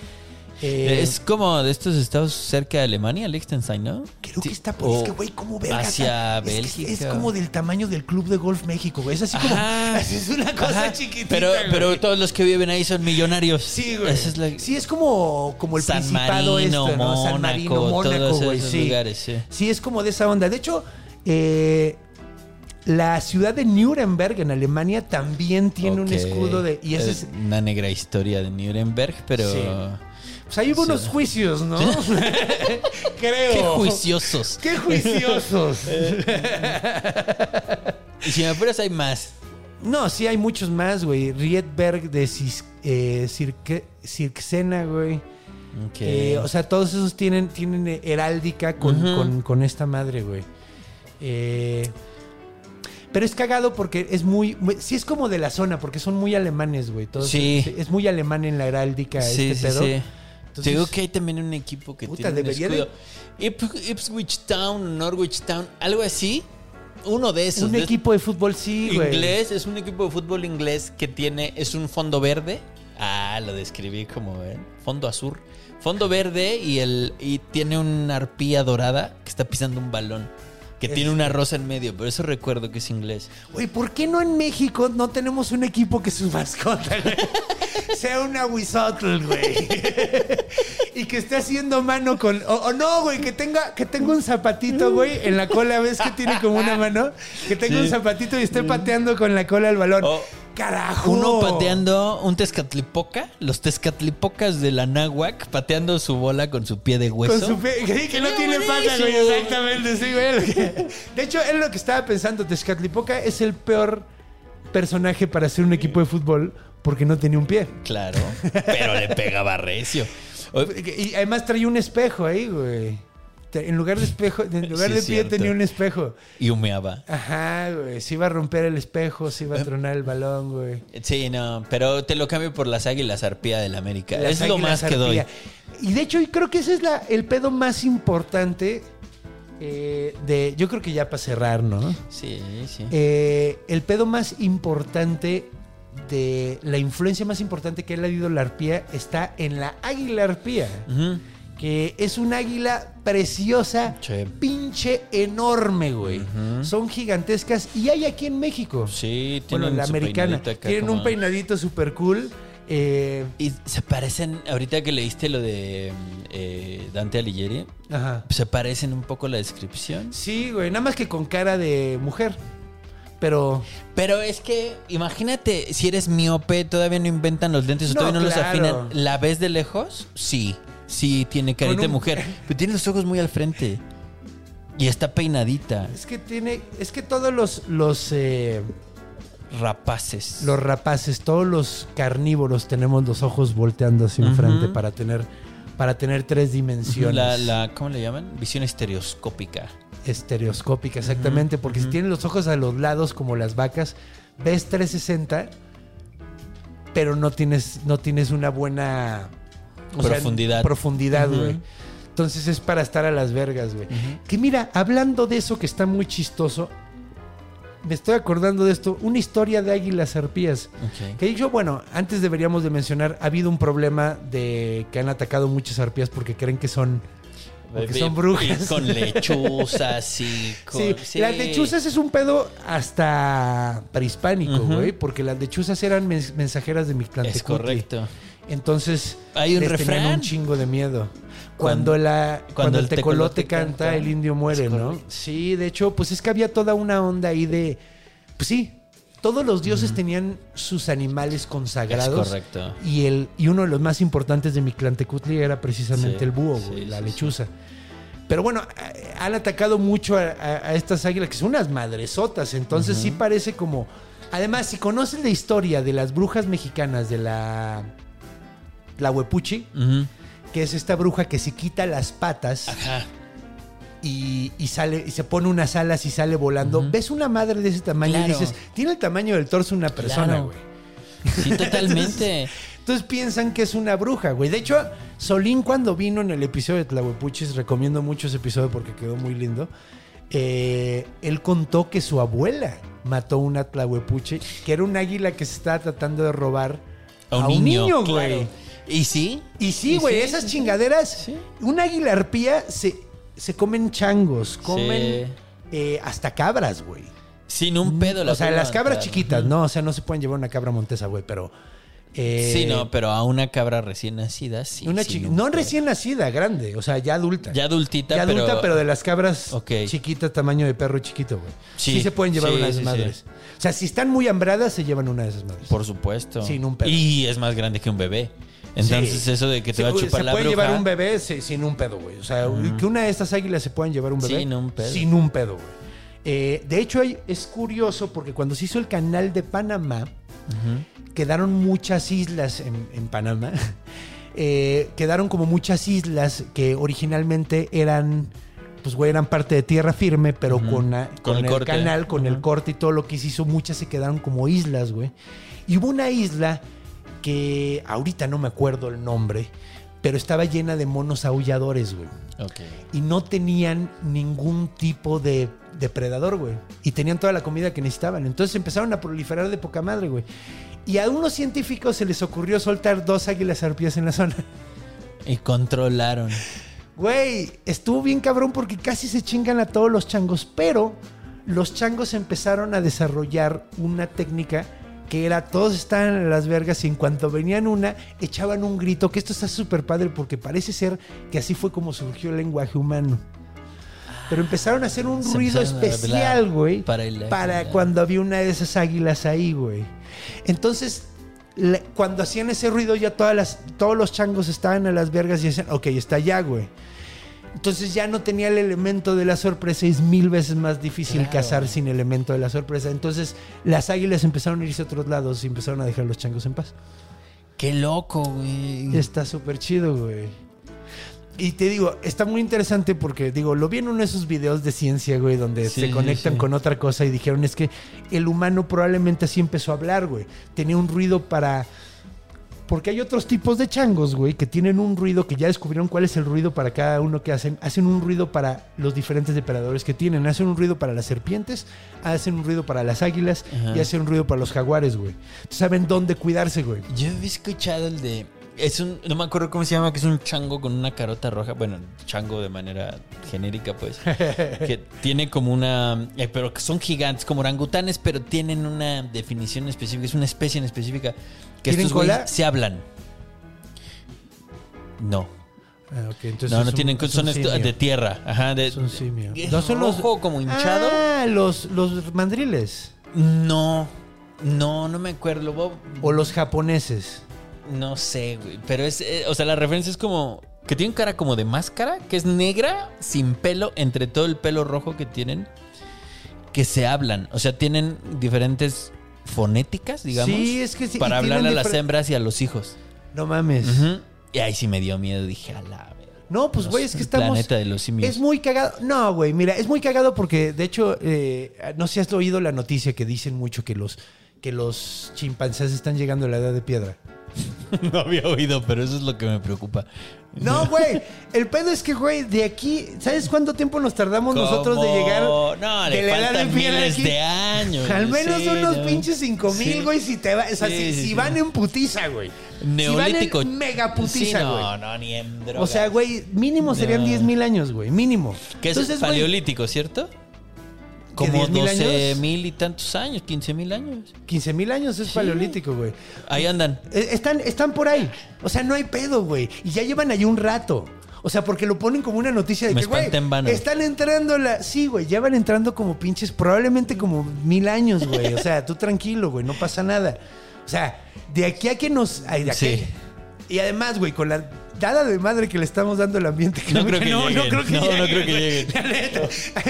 Eh, es como de estos estados cerca de Alemania, Liechtenstein, ¿no? Creo que está por. Es que, güey, como verga. Hacia es que Bélgica. Es, como del tamaño del Club de Golf México, güey. Es así como. Ajá. Es una cosa Ajá. chiquitita. Pero, güey. pero todos los que viven ahí son millonarios. Sí, güey. Esa es la- Sí, es como, como el San Principado Marino, este, ¿no? San Marino, Mónaco, todos güey. esos Sí. lugares, sí. Sí, es como de esa onda. De hecho, eh, la ciudad de Nuremberg en Alemania también tiene un escudo de. Y ese es. Una negra historia de Nuremberg, pero... Sí. Pues ahí hubo unos juicios, ¿no? Creo. Qué juiciosos. Qué juiciosos. Y si me apuras hay más. No, sí hay muchos más, güey. Riedberg de Cis- eh, Cirque- Cirksena, güey. Ok. Eh, o sea, todos esos tienen, tienen heráldica con, con- con esta madre, güey. Eh, pero es cagado porque es muy, muy- Sí, es como de la zona, porque son muy alemanes, güey. todos- Sí. Es muy alemán en la heráldica sí, este sí, pedo. sí. Entonces- Te digo que hay también un equipo que Puta, tiene un de-. Ip- Ipswich Town, Norwich Town, algo así. Uno de esos. Un de- equipo de fútbol, sí, güey. inglés, es un equipo de fútbol inglés que tiene, es un fondo verde. Ah, lo describí como ¿ven? fondo azul. Fondo verde y el y tiene una arpía dorada que está pisando un balón. Que tiene una rosa en medio, pero eso recuerdo que es inglés. Güey, ¿por qué no en México no tenemos un equipo que su mascota güey, sea una Wizotl, güey? y que esté haciendo mano con. O, o no, güey, que tenga, que tenga un zapatito, güey, en la cola. ¿Ves que tiene como una mano? Que tenga Sí. un zapatito y esté pateando con la cola el balón. O ¡Carajo! Uno pateando un tezcatlipoca, los tezcatlipocas de la náhuac pateando su bola con su pie de hueso. Con su sí, que no tiene pata, güey. Exactamente, sí, güey. De hecho, es lo que estaba pensando. Tezcatlipoca es el peor personaje para hacer un equipo de fútbol porque no tenía un pie. Claro, pero le pegaba recio. Y además traía un espejo ahí, güey. En lugar de espejo, en lugar Sí, de pie cierto. tenía un espejo. Y humeaba. Ajá, güey. Se iba a romper el espejo, se Eh. iba a tronar el balón, güey. Sí, no, pero te lo cambio por las águilas arpía del América. Las es lo más que doy. Y de hecho, creo que ese es la, el pedo más importante eh, de. Yo creo que ya para cerrar, ¿no? Sí, sí. Eh, el pedo más importante de la influencia más importante que ha leído la arpía está en la águila arpía, Ujú. Que es un águila preciosa, pinche enorme, güey. Son gigantescas y hay aquí en México. Sí, bueno, tienen la su americana. Tienen como- un peinadito súper cool. eh, Y se parecen, ahorita que leíste lo de eh, Dante Alighieri, ajá. se parecen un poco la descripción. Sí, güey, nada más que con cara de mujer. Pero Pero es que, imagínate, si eres miope, todavía no inventan los lentes o No, todavía no claro. los afinan. ¿La ves de lejos? Sí. Sí, tiene carita de un- mujer. Pero tiene los ojos muy al frente. Y está peinadita. es que tiene, es que todos los, los, eh, Rapaces. los rapaces, todos los carnívoros tenemos los ojos volteando hacia enfrente para tener, para tener tres dimensiones. la, la, ¿Cómo le llaman? Visión estereoscópica. estereoscópica, exactamente, porque si tienes los ojos a los lados como las vacas, ves 360, pero no tienes, no tienes una buena o sea, Profundidad. profundidad, güey. Entonces es para estar a las vergas, güey. Que mira, hablando de eso que está muy chistoso, me estoy acordando de esto, una historia de águilas arpías. Que yo, bueno, antes deberíamos de mencionar, ha habido un problema de que han atacado muchas arpías porque creen que son, porque son brujas. Y con lechuzas y con... Sí, sí. las lechuzas es un pedo hasta prehispánico, güey, porque las lechuzas eran mens- mensajeras de Mictlantecutli. Es correcto. Entonces, Hay un les tenían refrán. un chingo de miedo. Cuando- Cuando, la, cuando, el tecolote, canta, canta, el indio muere, ¿no? Sí, de hecho, pues es que había toda una onda ahí de. Pues sí, todos los dioses tenían sus animales consagrados. Es correcto. Y, el, y uno de los más importantes de Mictlantecutli era precisamente Sí, el búho, sí, la sí, lechuza. Pero bueno, han atacado mucho a, a- a estas águilas, que son unas madresotas. Entonces sí parece como... Además, si conoces la historia de las brujas mexicanas de la... La huepuchi, Ujú. que es esta bruja que se quita las patas Ajá. y, y sale y se pone unas alas y sale volando. Ves una madre de ese tamaño Claro. y dices, tiene el tamaño del torso de una persona, Claro. güey. Sí, totalmente. Entonces piensan que es una bruja, güey. De hecho, Solín cuando vino en el episodio de Tlahuepuchis, recomiendo mucho ese episodio porque quedó muy lindo, eh, él contó que su abuela mató una Tlahuepuche, que era un águila que se estaba tratando de robar A un, niño, güey. claro. ¿Y sí? Y sí, güey, esas sí, sí. chingaderas, Sí. un águila arpía se, se comen changos, comen Sí. eh, hasta cabras, güey. Sin un pedo. la O sea, las cabras chiquitas, ¿no? O sea, no se pueden llevar una cabra montesa, güey, pero... eh, Sí, no, pero a una cabra recién nacida, sí. Una un no recién nacida, grande, o sea, ya adulta. Ya adultita, Ya adulta, pero, pero... de las cabras chiquitas, tamaño de perro chiquito, güey. Sí, Sí, se pueden llevar sí, una de esas sí, madres. O sea, si están muy hambradas, se llevan una de esas madres. Por supuesto. Sin un pedo. Y es más grande que un bebé. Entonces, Sí. eso de que te Sí, va a chupar se la puede bruja... llevar un bebé sin un pedo, güey. O sea, que una de estas águilas se puedan llevar un bebé Sin un pedo. sin un pedo, güey. Eh, de hecho, es curioso porque cuando se hizo el canal de Panamá, quedaron muchas islas en, en Panamá. Eh, quedaron como muchas islas que originalmente eran, pues güey, eran parte de tierra firme, pero con, Con con el canal, con el corte y todo lo que se hizo, muchas se quedaron como islas, güey. Y hubo una isla que ahorita no me acuerdo el nombre, pero estaba llena de monos aulladores, güey Ok. y no tenían ningún tipo de depredador, güey. Y tenían toda la comida que necesitaban. Entonces empezaron a proliferar de poca madre, güey. Y a unos científicos se les ocurrió soltar dos águilas arpías en la zona. Y controlaron. Güey, estuvo bien cabrón porque casi se chingan a todos los changos, pero los changos empezaron a desarrollar una técnica que era todos estaban en las vergas y en cuanto venían una echaban un grito, que esto está súper padre porque parece ser que así fue como surgió el lenguaje humano. Pero empezaron a hacer un Se ruido especial, güey, para cuando había una de esas águilas ahí, güey. Entonces, cuando hacían ese ruido ya todas las, todos los changos estaban a las vergas y decían, ok, está ya, güey. Entonces ya no tenía el elemento de la sorpresa es mil veces más difícil Claro. cazar sin elemento de la sorpresa. Entonces las águilas empezaron a irse a otros lados y empezaron a dejar a los changos en paz. Qué loco, güey. Está súper chido, güey. Y te digo, está muy interesante porque, digo, lo vi en uno de esos videos de ciencia, güey, donde Sí, se conectan sí. con otra cosa y dijeron, es que el humano probablemente así empezó a hablar, güey. Tenía un ruido para Porque hay otros tipos de changos, güey, que tienen un ruido que ya descubrieron cuál es el ruido para cada uno que hacen. Hacen un ruido para los diferentes depredadores que tienen. Hacen un ruido para las serpientes, hacen un ruido para las águilas Ajá. y hacen un ruido para los jaguares, güey. Saben dónde cuidarse, güey. Yo había escuchado el de. Es un. No me acuerdo cómo se llama, que es un chango con una carota roja. Bueno, chango de manera genérica, pues. que tiene como una. eh, pero que son gigantes, como orangutanes, pero tienen una definición específica. Es una especie en específica. Que ¿Tienen estos cola? se hablan. No. Ah, ok, entonces no, no un- tienen. es son de tierra. Ajá. De, Es un simio. ¿Es ¿No son los- rojo como hinchado? Ah, los, los mandriles. No. No, no me acuerdo. Voy- O los japoneses. No sé, güey. Pero es. eh, o sea, la referencia es como. Que tienen cara como de máscara, que es negra, sin pelo, entre todo el pelo rojo que tienen. Que se hablan. O sea, tienen diferentes fonéticas, digamos. Sí, es que sí, Para hablarle a las hembras y a los hijos. No mames. Y ahí sí me dio miedo. Dije, a la. No, pues güey, es que estamos. planeta de los simios. Es muy cagado. No, güey, mira, es muy cagado porque, de hecho, eh, no sé si has oído la noticia que dicen mucho que los, que los chimpancés están llegando a la edad de piedra. no había oído, pero eso es lo que me preocupa. No, güey. El pedo es que, güey, de aquí, ¿sabes cuánto tiempo nos tardamos nosotros de llegar No, le de faltan piedra miles aquí? de años. Al menos Sí, unos no. pinches cinco mil, Sí. güey, si te va, o sea, Sí, si, van en putiza, güey. Neolítico. Si van en mega putiza, Sí, güey. no, no, ni en droga. O sea, güey, mínimo serían No. 10 mil años, güey, mínimo. Que es Entonces, güey, paleolítico, ¿cierto? ¿Que Como 10.000 12 años? mil y tantos años, 15 mil años. 15 mil años es Sí. paleolítico, güey. Ahí andan. Eh, Están, están por ahí. O sea, no hay pedo, güey. Y ya llevan ahí un rato. O sea, porque lo ponen como una noticia de Me que, güey, en están entrando la... Sí, güey, ya van entrando como pinches, probablemente como mil años, güey. O sea, tú tranquilo, güey, no pasa nada. O sea, de aquí a que nos... ay, de aquí- Sí. Y además, güey, con la dada de madre que le estamos dando al ambiente... No creo que no, no creo que No, no lleguen, creo que güey. lleguen. La neta.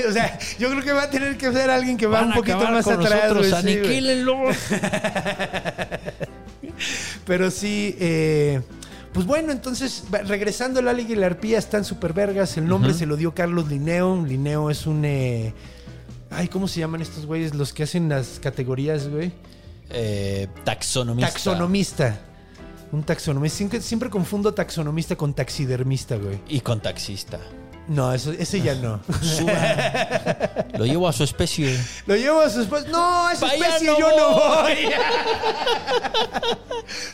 O sea, yo creo que va a tener que ser alguien que va Van un poquito más con atrás, nosotros, aniquílenlos. Pero sí, eh, pues bueno, entonces, regresando, la Liga y la Arpía están súper vergas. El nombre se lo dio Carlos Linneo. Linneo es un... eh, ay, ¿cómo se llaman estos güeyes? Los que hacen las categorías, güey. Eh, taxonomista. Taxonomista. Un taxonomista. Siempre, siempre confundo taxonomista con taxidermista, güey. Y con taxista. No, eso, ese ya no. Suba. Lo llevo a su especie. Lo llevo a su esposa. No, a allá especie no yo no voy.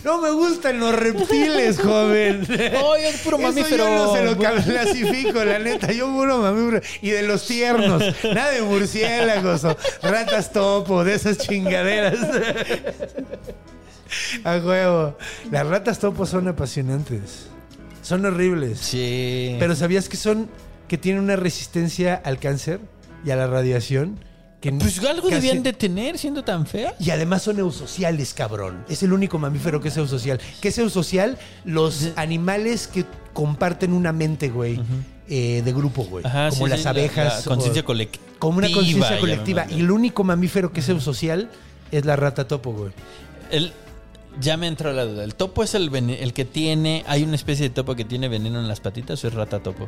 no me gustan los reptiles, joven. Ay, es puro Eso. Yo no se lo clasifico, la neta. Yo puro mamífero. Y de los tiernos. Nada de murciélagos o ratas topo, de esas chingaderas. A huevo. Las ratas topo son apasionantes. Son horribles. Sí. Pero ¿sabías que son que tienen una resistencia al cáncer y a la radiación? Que Pues algo casi- debían de tener siendo tan fea. Y además son eusociales, cabrón. Es el único mamífero que es eusocial. ¿Qué es eusocial? Los animales que comparten una mente, güey. eh, de grupo, güey. Ajá, como sí, las sí, abejas. la conciencia o- colectiva. Como una conciencia colectiva. Y el único mamífero que es eusocial es la rata topo, güey. El, ya me entró la duda. ¿El topo es el, vene- el que tiene... ¿Hay una especie de topo que tiene veneno en las patitas o es rata topo?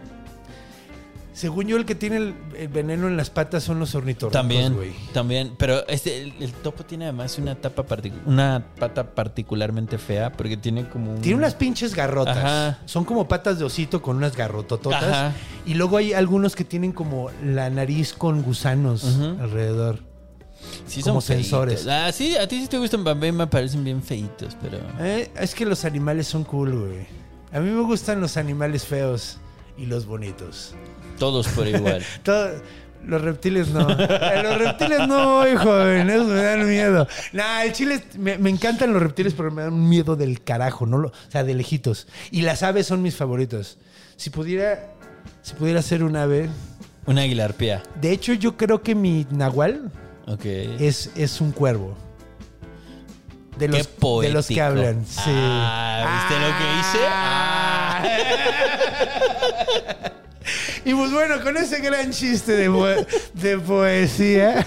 Según yo, el que tiene el, el veneno en las patas son los ornitorrincos, También, güey. también. Pero este, el, el topo tiene además una, tapa una pata particularmente fea porque tiene como un... Tiene unas pinches garrotas. Ajá. Son como patas de osito con unas garrotototas. Ajá. Y luego hay algunos que tienen como la nariz con gusanos alrededor. Sí, como son feitos. sensores. Ah, sí, a ti sí te gustan, mí me parecen bien feitos, pero... Eh, es que los animales son cool, güey. A mí me gustan los animales feos y los bonitos. Todos por igual. Todo- los reptiles no. A los reptiles no voy, joven. Esos me dan miedo. Nah, el chile... Me, me encantan los reptiles, pero me dan un miedo del carajo. ¿no? lo- O sea, de lejitos. Y las aves son mis favoritos. Si pudiera... Si pudiera ser un ave... Una águila arpía. De hecho, yo creo que mi nahual Es, es un cuervo. De los, Qué de los que hablan. Sí. Ah, ¿viste lo que hice? Ah. y pues bueno, con ese gran chiste de, po- de poesía,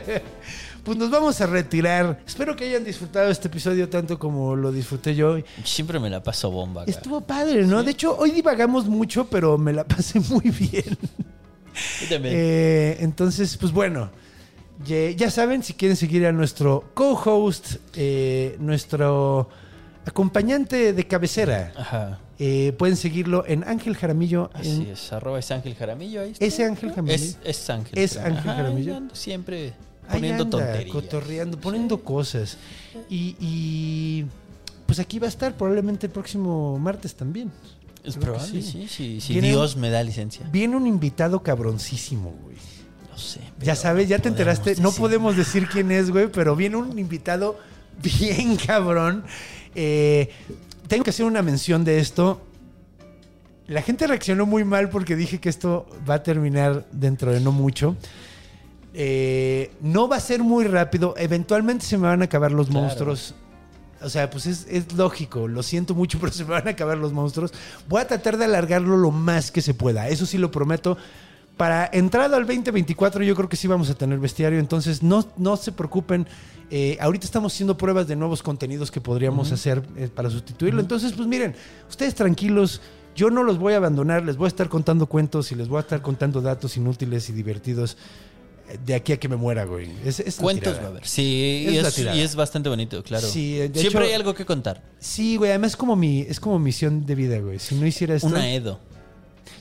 pues nos vamos a retirar. Espero que hayan disfrutado este episodio tanto como lo disfruté yo. Siempre me la paso bomba. Estuvo padre, ¿no? De hecho, hoy divagamos mucho, pero me la pasé muy bien. Yo también. Eh, entonces, pues bueno, ya, saben, si quieren seguir a nuestro co-host, eh, nuestro acompañante de cabecera. Ajá. Eh, pueden seguirlo en Ángel Jaramillo. Así en es, arroba es Ángel Jaramillo. Ahí está. ese Ángel Jaramillo. Es, es Ángel. Es. Ángel Ajá, Jaramillo. siempre poniendo anda, tonterías. cotorreando, poniendo cosas. Y, y, pues aquí va a estar probablemente el próximo martes también. Es Creo probable, sí. sí, sí. Si Dios me da licencia. Viene un invitado cabroncísimo, güey. No sé. Ya sabes, ya te podemos enteraste. No podemos decir quién es, güey, pero viene un invitado bien cabrón. Eh, tengo que hacer una mención de esto. La gente reaccionó muy mal porque dije que esto va a terminar dentro de no mucho. Eh, no va a ser muy rápido. Eventualmente se me van a acabar los Claro. monstruos. O sea, pues es, es lógico. Lo siento mucho, pero se me van a acabar los monstruos. Voy a tratar de alargarlo lo más que se pueda. Eso sí lo prometo. Para entrada al 2024 yo creo que sí vamos a tener bestiario. Entonces no, no se preocupen. Eh, ahorita estamos haciendo pruebas de nuevos contenidos que podríamos hacer eh, para sustituirlo. Entonces, pues miren, ustedes tranquilos. Yo no los voy a abandonar. Les voy a estar contando cuentos y les voy a estar contando datos inútiles y divertidos eh, de aquí a que me muera, güey. Es, Cuentos va a haber. Sí, Es y es, tirada. y es bastante bonito, claro. Sí, Siempre hecho- hay algo que contar. Sí, güey. Además es como mi, es como misión de vida, güey. Si no hiciera esto... Una Edo.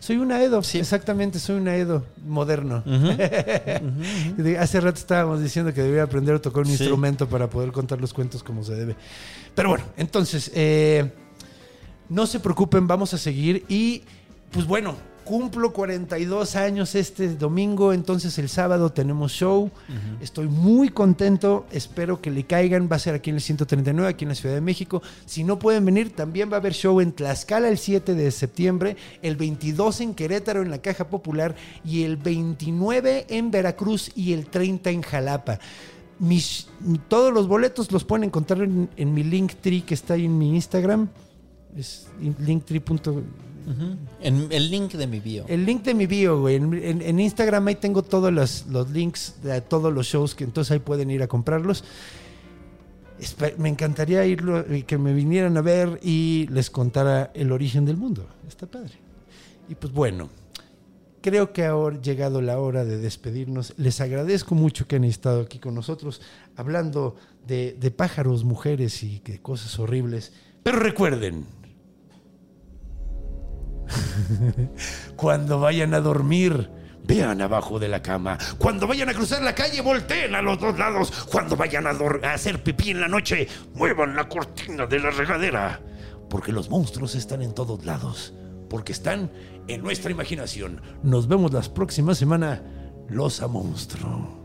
Soy una Edo, Sí. exactamente, soy una Edo moderno. Hace rato estábamos diciendo que debía aprender a tocar un Sí. instrumento para poder contar los cuentos como se debe. Pero bueno, entonces, eh, no se preocupen, vamos a seguir. Y pues bueno, cumplo 42 años este domingo, entonces el sábado tenemos show. Estoy muy contento, espero que le caigan. Va a ser aquí en el 139, aquí en la Ciudad de México. Si no pueden venir, también va a haber show en Tlaxcala el 7 de septiembre, el 22 en Querétaro en la Caja Popular y el 29 en Veracruz y el 30 en Jalapa. Mis, todos los boletos los pueden encontrar en, en mi Linktree que está ahí en mi Instagram. Es En el link de mi bio. El link de mi bio, güey. En, en- en Instagram ahí tengo todos los, los links de todos los shows que entonces ahí pueden ir a comprarlos. Me encantaría irlo, y que me vinieran a ver y les contara el origen del mundo. Está padre. Y pues bueno, creo que ha llegado la hora de despedirnos. Les agradezco mucho que han estado aquí con nosotros hablando de, de pájaros, mujeres y de cosas horribles. Pero recuerden, Cuando vayan a dormir, vean abajo de la cama. Cuando vayan a cruzar la calle, volteen a los dos lados. Cuando vayan a, hacer pipí en la noche, muevan la cortina de la regadera. Porque los monstruos están en todos lados. Porque están en nuestra imaginación. Nos vemos la próxima semana. Los a monstruo.